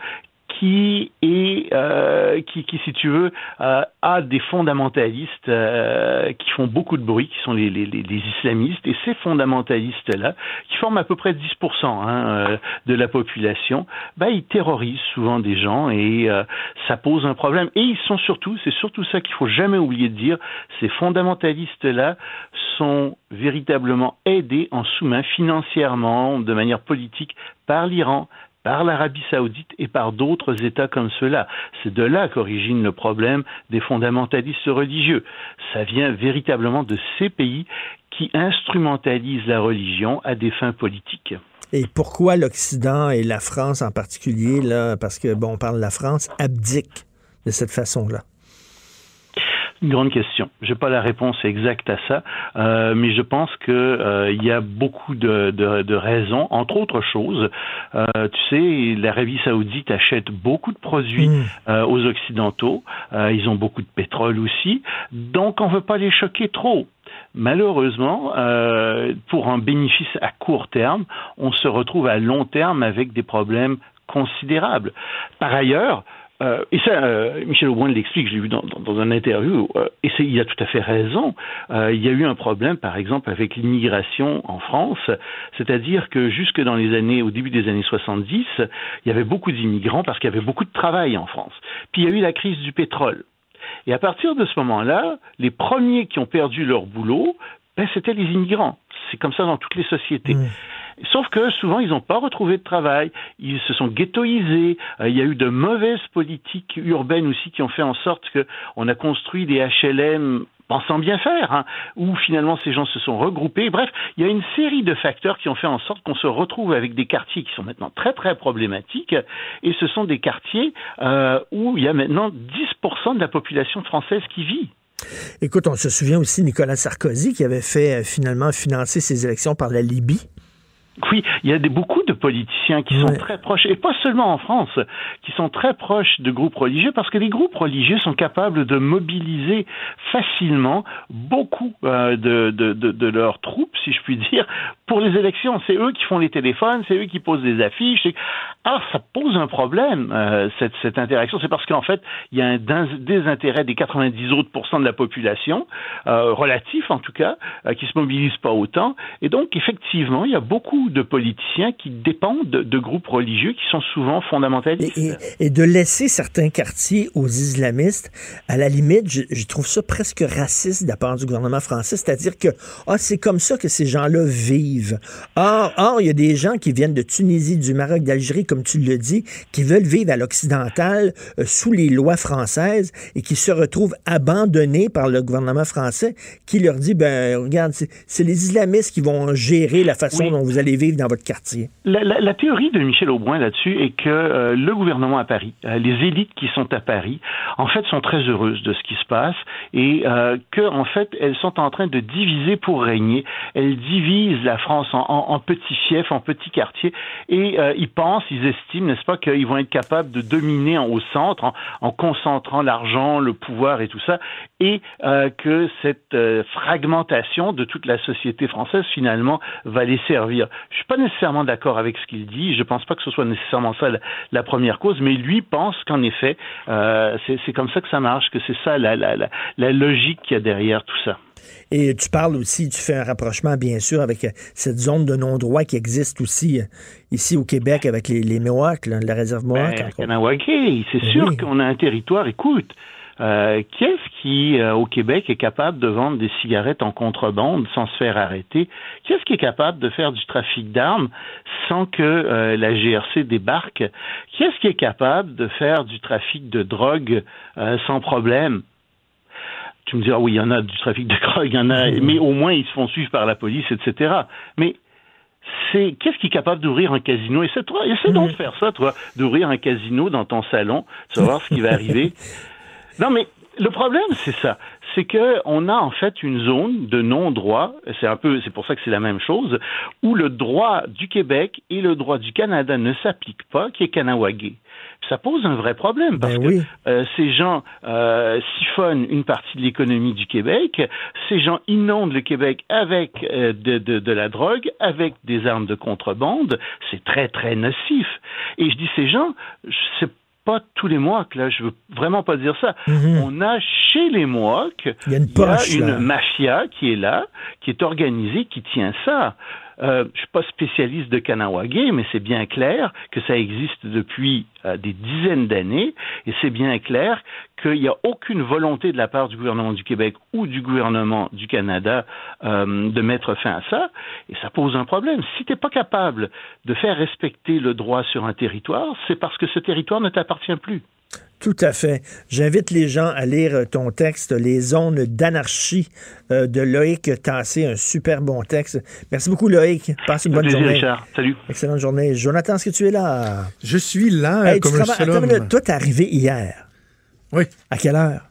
qui est euh, qui, qui, si tu veux, euh, a des fondamentalistes euh, qui font beaucoup de bruit, qui sont les, les, les, islamistes, et ces fondamentalistes-là, qui forment à peu près 10% hein, euh, de la population, bah, ils terrorisent souvent des gens et euh, ça pose un problème. Et ils sont surtout, c'est surtout ça qu'il faut jamais oublier de dire, ces fondamentalistes-là sont véritablement aidés en sous-main financièrement, de manière politique, par l'Iran, par l'Arabie saoudite et par d'autres États comme ceux-là. C'est de là qu'origine le problème des fondamentalistes religieux. Ça vient véritablement de ces pays qui instrumentalisent la religion à des fins politiques. Et pourquoi l'Occident et la France en particulier, parce que, bon, on parle de la France, abdiquent de cette façon-là? Une grande question. Je n'ai pas la réponse exacte à ça, euh, mais je pense que euh, y a beaucoup de, de, de, raisons. Entre autres choses, euh, tu sais, l'Arabie Saoudite achète beaucoup de produits mmh. aux Occidentaux. Euh, ils ont beaucoup de pétrole aussi, donc on ne veut pas les choquer trop. Malheureusement, euh, pour un bénéfice à court terme, on se retrouve à long terme avec des problèmes considérables. Par ailleurs, euh, et ça, euh, Michel Aubin l'explique, je l'ai vu dans, dans, un interview, euh, et il a tout à fait raison. Il y a eu un problème, par exemple, avec l'immigration en France, c'est-à-dire que jusque dans les années, au début des années 70, il y avait beaucoup d'immigrants parce qu'il y avait beaucoup de travail en France. Puis il y a eu la crise du pétrole. Et à partir de ce moment-là, les premiers qui ont perdu leur boulot, ben, c'était les immigrants. C'est comme ça dans toutes les sociétés. Sauf que souvent, ils n'ont pas retrouvé de travail, ils se sont ghettoisés, euh, il y a eu de mauvaises politiques urbaines aussi qui ont fait en sorte qu'on a construit des HLM pensant bien faire, hein, où finalement ces gens se sont regroupés. Bref, il y a une série de facteurs qui ont fait en sorte qu'on se retrouve avec des quartiers qui sont maintenant très très problématiques, et ce sont des quartiers euh, où il y a maintenant 10% de la population française qui vit. Écoute, on se souvient aussi Nicolas Sarkozy qui avait fait euh, finalement financer ses élections par la Libye. Oui, il y a des, beaucoup de politiciens qui sont très proches, et pas seulement en France, qui sont très proches de groupes religieux, parce que les groupes religieux sont capables de mobiliser facilement beaucoup euh, de, de, de, de, leurs troupes, si je puis dire, pour les élections. C'est eux qui font les téléphones, c'est eux qui posent des affiches. Alors, ça pose un problème, euh, cette, cette interaction. C'est parce qu'en fait, il y a un désintérêt des 90 autres pourcents de la population, euh, relatif en tout cas, euh, qui se mobilisent pas autant. Et donc, effectivement, il y a beaucoup de politiciens qui dépendent de, de groupes religieux qui sont souvent fondamentalistes. Et, et, et, de laisser certains quartiers aux islamistes, à la limite, je, je trouve ça presque raciste de la part du gouvernement français. C'est-à-dire que ah, c'est comme ça que ces gens-là vivent. Or, or, il y a des gens qui viennent de Tunisie, du Maroc, d'Algérie, comme tu le dis, qui veulent vivre à l'occidental euh, sous les lois françaises et qui se retrouvent abandonnés par le gouvernement français qui leur dit, ben regarde, c'est les islamistes qui vont gérer la façon oui. dont vous allez dans votre quartier? La, théorie de Michel Aubrun là-dessus est que euh, le gouvernement à Paris, euh, les élites qui sont à Paris, en fait, sont très heureuses de ce qui se passe et euh, que, en fait, elles sont en train de diviser pour régner. Elles divisent la France en, petits fiefs, en petits quartiers et euh, ils pensent, ils estiment, n'est-ce pas, qu'ils vont être capables de dominer au centre en, en concentrant l'argent, le pouvoir et tout ça, et que cette fragmentation de toute la société française finalement va les servir. Je suis pas nécessairement d'accord avec ce qu'il dit. Je pense pas que ce soit nécessairement ça la, la première cause, mais lui pense qu'en effet, euh, c'est comme ça que ça marche, que c'est ça la, la, la, logique qu'il y a derrière tout ça. Et tu parles aussi, tu fais un rapprochement, bien sûr, avec euh, cette zone de non-droit qui existe aussi euh, ici au Québec avec les, les Mohawks, la réserve Mohawk. Ben, c'est sûr oui. qu'on a un territoire, écoute, euh, Qu'est-ce qui, euh, au Québec, est capable de vendre des cigarettes en contrebande sans se faire arrêter? Qu'est-ce qui est capable de faire du trafic d'armes sans que euh, la GRC débarque? Qu'est-ce qui est capable de faire du trafic de drogue euh, sans problème? Tu me diras, oui, il y en a du trafic de *laughs* drogue, il y en a, mais au moins ils se font suivre par la police, etc. Mais c'est qu'est-ce qui est capable d'ouvrir un casino Essaie, toi, essaie donc de faire ça, toi, d'ouvrir un casino dans ton salon, savoir ce qui va arriver. *laughs* Non, mais le problème, c'est ça. C'est que on a en fait une zone de non-droit. C'est un peu, c'est pour ça que c'est la même chose, où le droit du Québec et le droit du Canada ne s'appliquent pas, qui est Kanawagé. Ça pose un vrai problème parce ben oui. que euh, ces gens euh, siphonnent une partie de l'économie du Québec, ces gens inondent le Québec avec euh, de, de, de, la drogue, avec des armes de contrebande. C'est très très nocif. Et je dis ces gens, c'est pas tous les Mohawks, là, je veux vraiment pas dire ça. Mm -hmm. On a chez les Mohawks, il y a une, poche, il y a une là. mafia qui est là, qui est organisée, qui tient ça. Euh, je suis pas spécialiste de Kanawagé, mais c'est bien clair que ça existe depuis euh, des dizaines d'années, et c'est bien clair qu'il n'y a aucune volonté de la part du gouvernement du Québec ou du gouvernement du Canada euh, de mettre fin à ça, et ça pose un problème. Si tu n'es pas capable de faire respecter le droit sur un territoire, c'est parce que ce territoire ne t'appartient plus. Tout à fait. J'invite les gens à lire ton texte, Les zones d'anarchie euh, de Loïc Tassé, un super bon texte. Merci beaucoup, Loïc. Passe une bonne plaisir, journée. Richard. Salut. Excellente journée. Jonathan, est-ce que tu es là? Je suis là hey, comme tu un seul homme. Attends, toi, t'es arrivé hier. Oui. À quelle heure?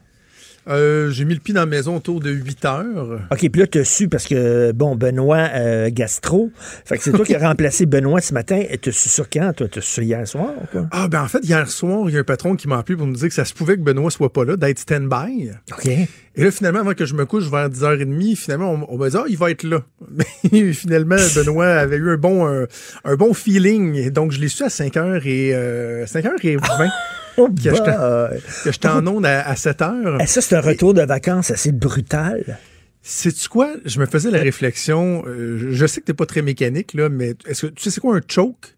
Euh, j'ai mis le pied dans la maison autour de 8 heures. OK, puis là, tu as su parce que, bon, Benoît euh, Gastro, fait que c'est toi qui as *laughs* remplacé Benoît ce matin. Et tu as su sur quand, toi? Tu as su hier soir? Quoi? Ah, ben en fait, hier soir, il y a un patron qui m'a appelé pour me dire que ça se pouvait que Benoît soit pas là, d'être stand-by. OK. Et là, finalement, avant que je me couche vers 10h30, finalement, on, on m'a dit, ah, il va être là. *laughs* Mais finalement, Benoît avait eu un bon, un, un bon feeling. Donc, je l'ai su à 5h et, euh, 5h20. *laughs* Oh, que j'étais boy. que j'étais en onde à, à 7 heures. Eh, ça, c'est un retour de vacances assez brutal. Sais-tu quoi? Je me faisais la réflexion. euh, je- je sais que t'es pas très mécanique, là, mais est-ce que tu sais c'est quoi un choke?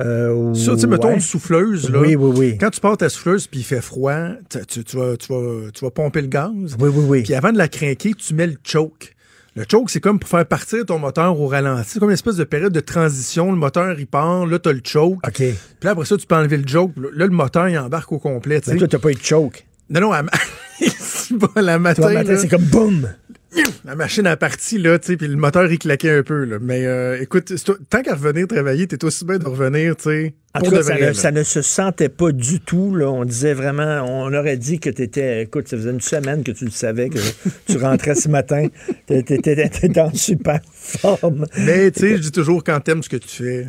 Euh, Ça, tu sais, mettons ouais. une souffleuse, là. Oui, oui, oui. Quand tu pars ta souffleuse puis il fait froid, tu, tu- tu vas, tu, vas, tu vas pomper le gaz. Oui, oui, oui. Puis avant de la craquer, tu mets le choke. Le choke, c'est comme pour faire partir ton moteur au ralenti. C'est comme une espèce de période de transition. Le moteur, il part. Là, t'as le choke. OK. Puis là, après ça, tu peux enlever le choke. Là, le moteur, il embarque au complet. tu Mais toi, t'as pas eu de choke. Non, non, à *laughs* la matin. Matin, c'est comme boum. La machine a parti, là, tu sais, puis le moteur, il claquait un peu, là. Mais euh, écoute, tant qu'à revenir travailler, t'es aussi bien de revenir, tu sais, En pour tout cas, de ça, ne, là. ça ne se sentait pas du tout. Là. On disait vraiment, on aurait dit que tu étais, écoute, ça faisait une semaine que tu le savais, que tu rentrais ce matin. Tu étais en super forme. Mais, tu sais, je dis toujours, quand t'aimes ce que tu fais,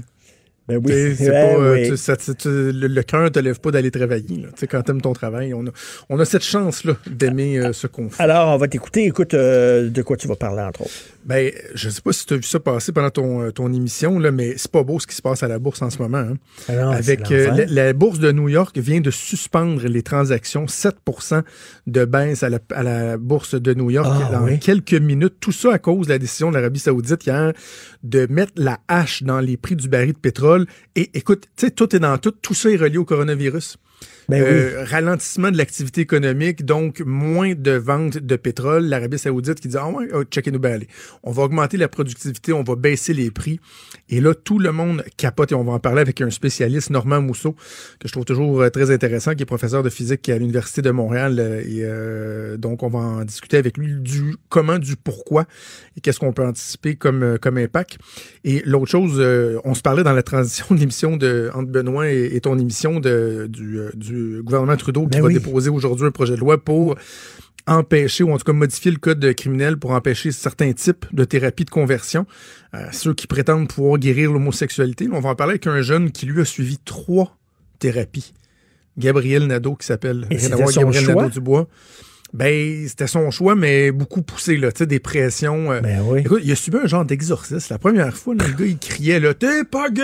Ben oui, *laughs* c'est Ouais, pas, tu- ça- tu- tu- le, le cœur te lève pas d'aller travailler, là. Quand t'aimes ton travail, on a, on a cette chance-là d'aimer euh, ce qu'on fait. Alors, on va t'écouter. Écoute, euh, de quoi tu vas parler, entre autres. Ben, je sais pas si tu as vu ça passer pendant ton, euh, ton émission, là, mais c'est pas beau ce qui se passe à la bourse en ce moment. hein. Ah Avec euh, la, la bourse de New York vient de suspendre les transactions, 7% de baisse à la, à la bourse de New York Ah, dans oui. quelques minutes. Tout ça à cause de la décision de l'Arabie Saoudite hier de mettre la hache dans les prix du baril de pétrole. Et écoute, tu sais, tout est dans tout. Tout ça est relié au coronavirus. Ben Euh, Ralentissement de l'activité économique, donc moins de ventes de pétrole. L'Arabie Saoudite qui dit Ah ouais, oh, checkez-nous bien. On va augmenter la productivité, on va baisser les prix. Et là, tout le monde capote et on va en parler avec un spécialiste, Normand Mousseau, que je trouve toujours euh, très intéressant, qui est professeur de physique à l'Université de Montréal. euh, et donc, on va en discuter avec lui du comment, du pourquoi et qu'est-ce qu'on peut anticiper comme, comme impact. Et l'autre chose, on se parlait dans la transition de l'émission de entre Benoît et, et ton émission de, du, du gouvernement Trudeau qui Ben va oui. déposer aujourd'hui un projet de loi pour empêcher ou en tout cas modifier le code criminel pour empêcher certains types de thérapies de conversion. Euh, ceux qui prétendent pouvoir guérir l'homosexualité. On va en parler avec un jeune qui lui a suivi trois thérapies. Gabriel Nadeau qui s'appelle Gabriel choix? Nadeau Dubois. Ben, c'était son choix, mais beaucoup poussé, là, tu sais, des pressions. euh. Ben oui. Écoute, il a subi un genre d'exorcisme. La première fois, là, le gars, il criait, là, t'es pas gay!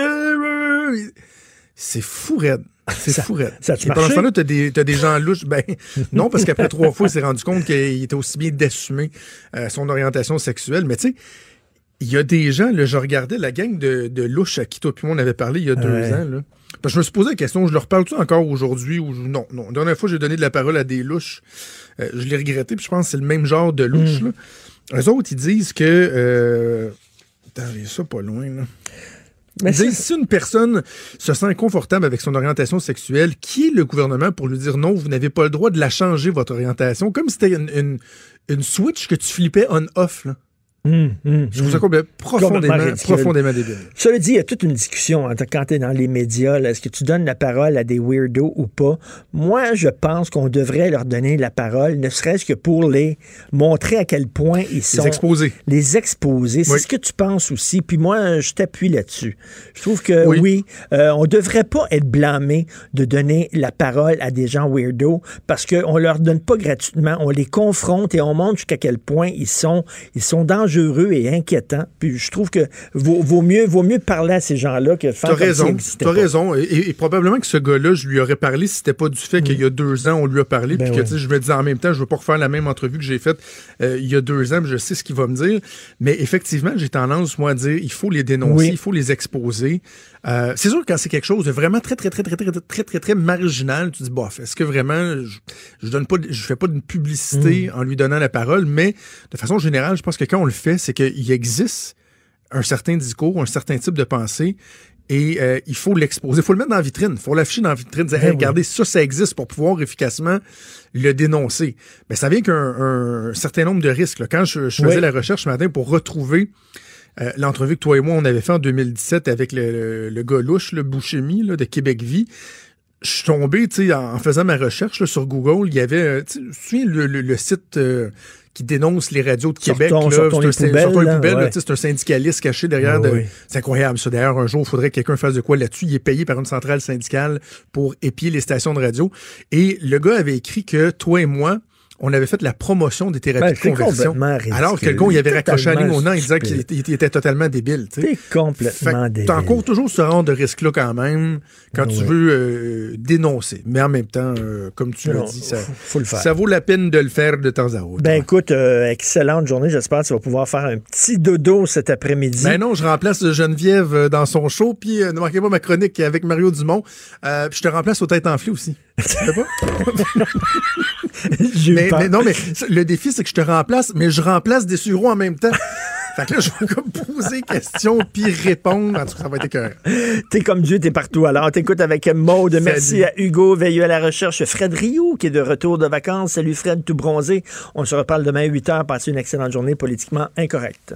C'est fou raide. C'est Ça- fou raide. ça a-tu Et pendant marché? ce temps-là, t'as des, t'as des gens louches. Ben, *laughs* non, parce qu'après trois fois, il s'est rendu compte qu'il était aussi bien d'assumer euh, son orientation sexuelle. Mais tu sais, il y a des gens, là, je regardais la gang de, de louches à qui toi puis moi on avait parlé il y a deux ans, là. Parce que je me suis posé la question, je leur parle-tu encore aujourd'hui ou non? Non. La dernière fois, j'ai donné de la parole à des louches. Euh, je l'ai regretté, puis je pense que c'est le même genre de louche, là. Eux autres, ils disent que. Euh... Attends, j'ai ça pas loin, là. Mais si une personne se sent inconfortable avec son orientation sexuelle, qui est le gouvernement pour lui dire non, vous n'avez pas le droit de la changer, votre orientation, comme si c'était une, une, une switch que tu flippais on-off, Hum, hum, Je trouve ça hum. complètement- profondément, Complètement ridicule. profondément débile. Cela dit, il y a toute une discussion quand tu es dans les médias. Est-ce que tu donnes la parole à des weirdos ou pas? Moi, je pense qu'on devrait leur donner la parole, ne serait-ce que pour les montrer à quel point ils sont. exposer. Les exposer. C'est Oui. ce que tu penses aussi. Puis moi, je t'appuie là-dessus. Je trouve que oui, Oui. euh, on devrait pas être blâmé de donner la parole à des gens weirdos parce qu'on leur donne pas gratuitement. On les confronte et on montre jusqu'à quel point ils sont, ils sont dangereux dangereux et inquiétant. Puis je trouve que vaut, mieux, vaut mieux parler à ces gens-là que faire as comme raison, si raison. Et, probablement que ce gars-là, je lui aurais parlé si c'était pas du fait qu'il y a mm. deux ans, on lui a parlé. Ben puis que je me disais en même temps, je veux pas refaire la même entrevue que j'ai faite euh, il y a deux ans, mais je sais ce qu'il va me dire. Mais effectivement, j'ai tendance, moi, à dire il faut les dénoncer, il faut les exposer. Euh, c'est sûr que quand c'est quelque chose de vraiment très, très, très, très, très, très, très, très marginal, tu dis, bof, est-ce que vraiment je, je donne pas, je fais pas de publicité mm. en lui donnant la parole, mais de façon générale, je pense que quand on le fait, c'est qu'il existe un certain discours, un certain type de pensée. Et euh, il faut l'exposer, il faut le mettre dans la vitrine, il faut l'afficher dans la vitrine, dire Ben Hey, regardez, ça, ça existe pour pouvoir efficacement le dénoncer. Mais ça vient qu'un un certain nombre de risques. là. Quand je, je faisais Oui. la recherche ce matin pour retrouver euh, l'entrevue que toi et moi, on avait fait en 2017 avec le, le, le gars louche, le Bouchemi là, de Québec Vie, je suis tombé, tu sais, en, faisant ma recherche là, sur Google, il y avait, euh, tu sais, tu te souviens, le, le- le site euh, qui dénonce les radios de Québec. Sortons- là, sortons c'est un ouais. c'est syndicaliste caché derrière. Ouais, de- oui. C'est incroyable, ça. D'ailleurs, un jour, il faudrait que quelqu'un fasse de quoi là-dessus. Il est payé par une centrale syndicale pour épier les stations de radio. Et le gars avait écrit que toi et moi, on avait fait la promotion des thérapies Ben, de conversion. complètement. Alors que quelqu'un, il avait raccroché la ligne au nez en disant qu'il était, il était totalement débile. T'es complètement débile. T'as encore toujours ce rang de risque-là quand même, quand tu veux euh, dénoncer. Mais en même temps, euh, comme tu l'as dit, ça, faut- faut le faire. ça vaut la peine de le faire de temps à autre. Ben écoute, euh, excellente journée. J'espère que tu vas pouvoir faire un petit dodo cet après-midi. Ben non, je remplace Geneviève dans son show, puis ne manquez pas ma chronique avec Mario Dumont. Puis je te remplace aux têtes enflées aussi. *laughs* Mais, mais non, mais le défi, c'est que je te remplace, mais je remplace des sureaux en même temps. fait que là, je vais comme poser question puis répondre. En tout cas, ça va être écœurant. T'es comme Dieu, t'es partout. Alors, t'écoutes avec Maude. Merci à Hugo, veilleux à la recherche. Fred Rioux, qui est de retour de vacances. Salut Fred, tout bronzé. On se reparle demain à 8 h. Passez une excellente journée politiquement incorrecte.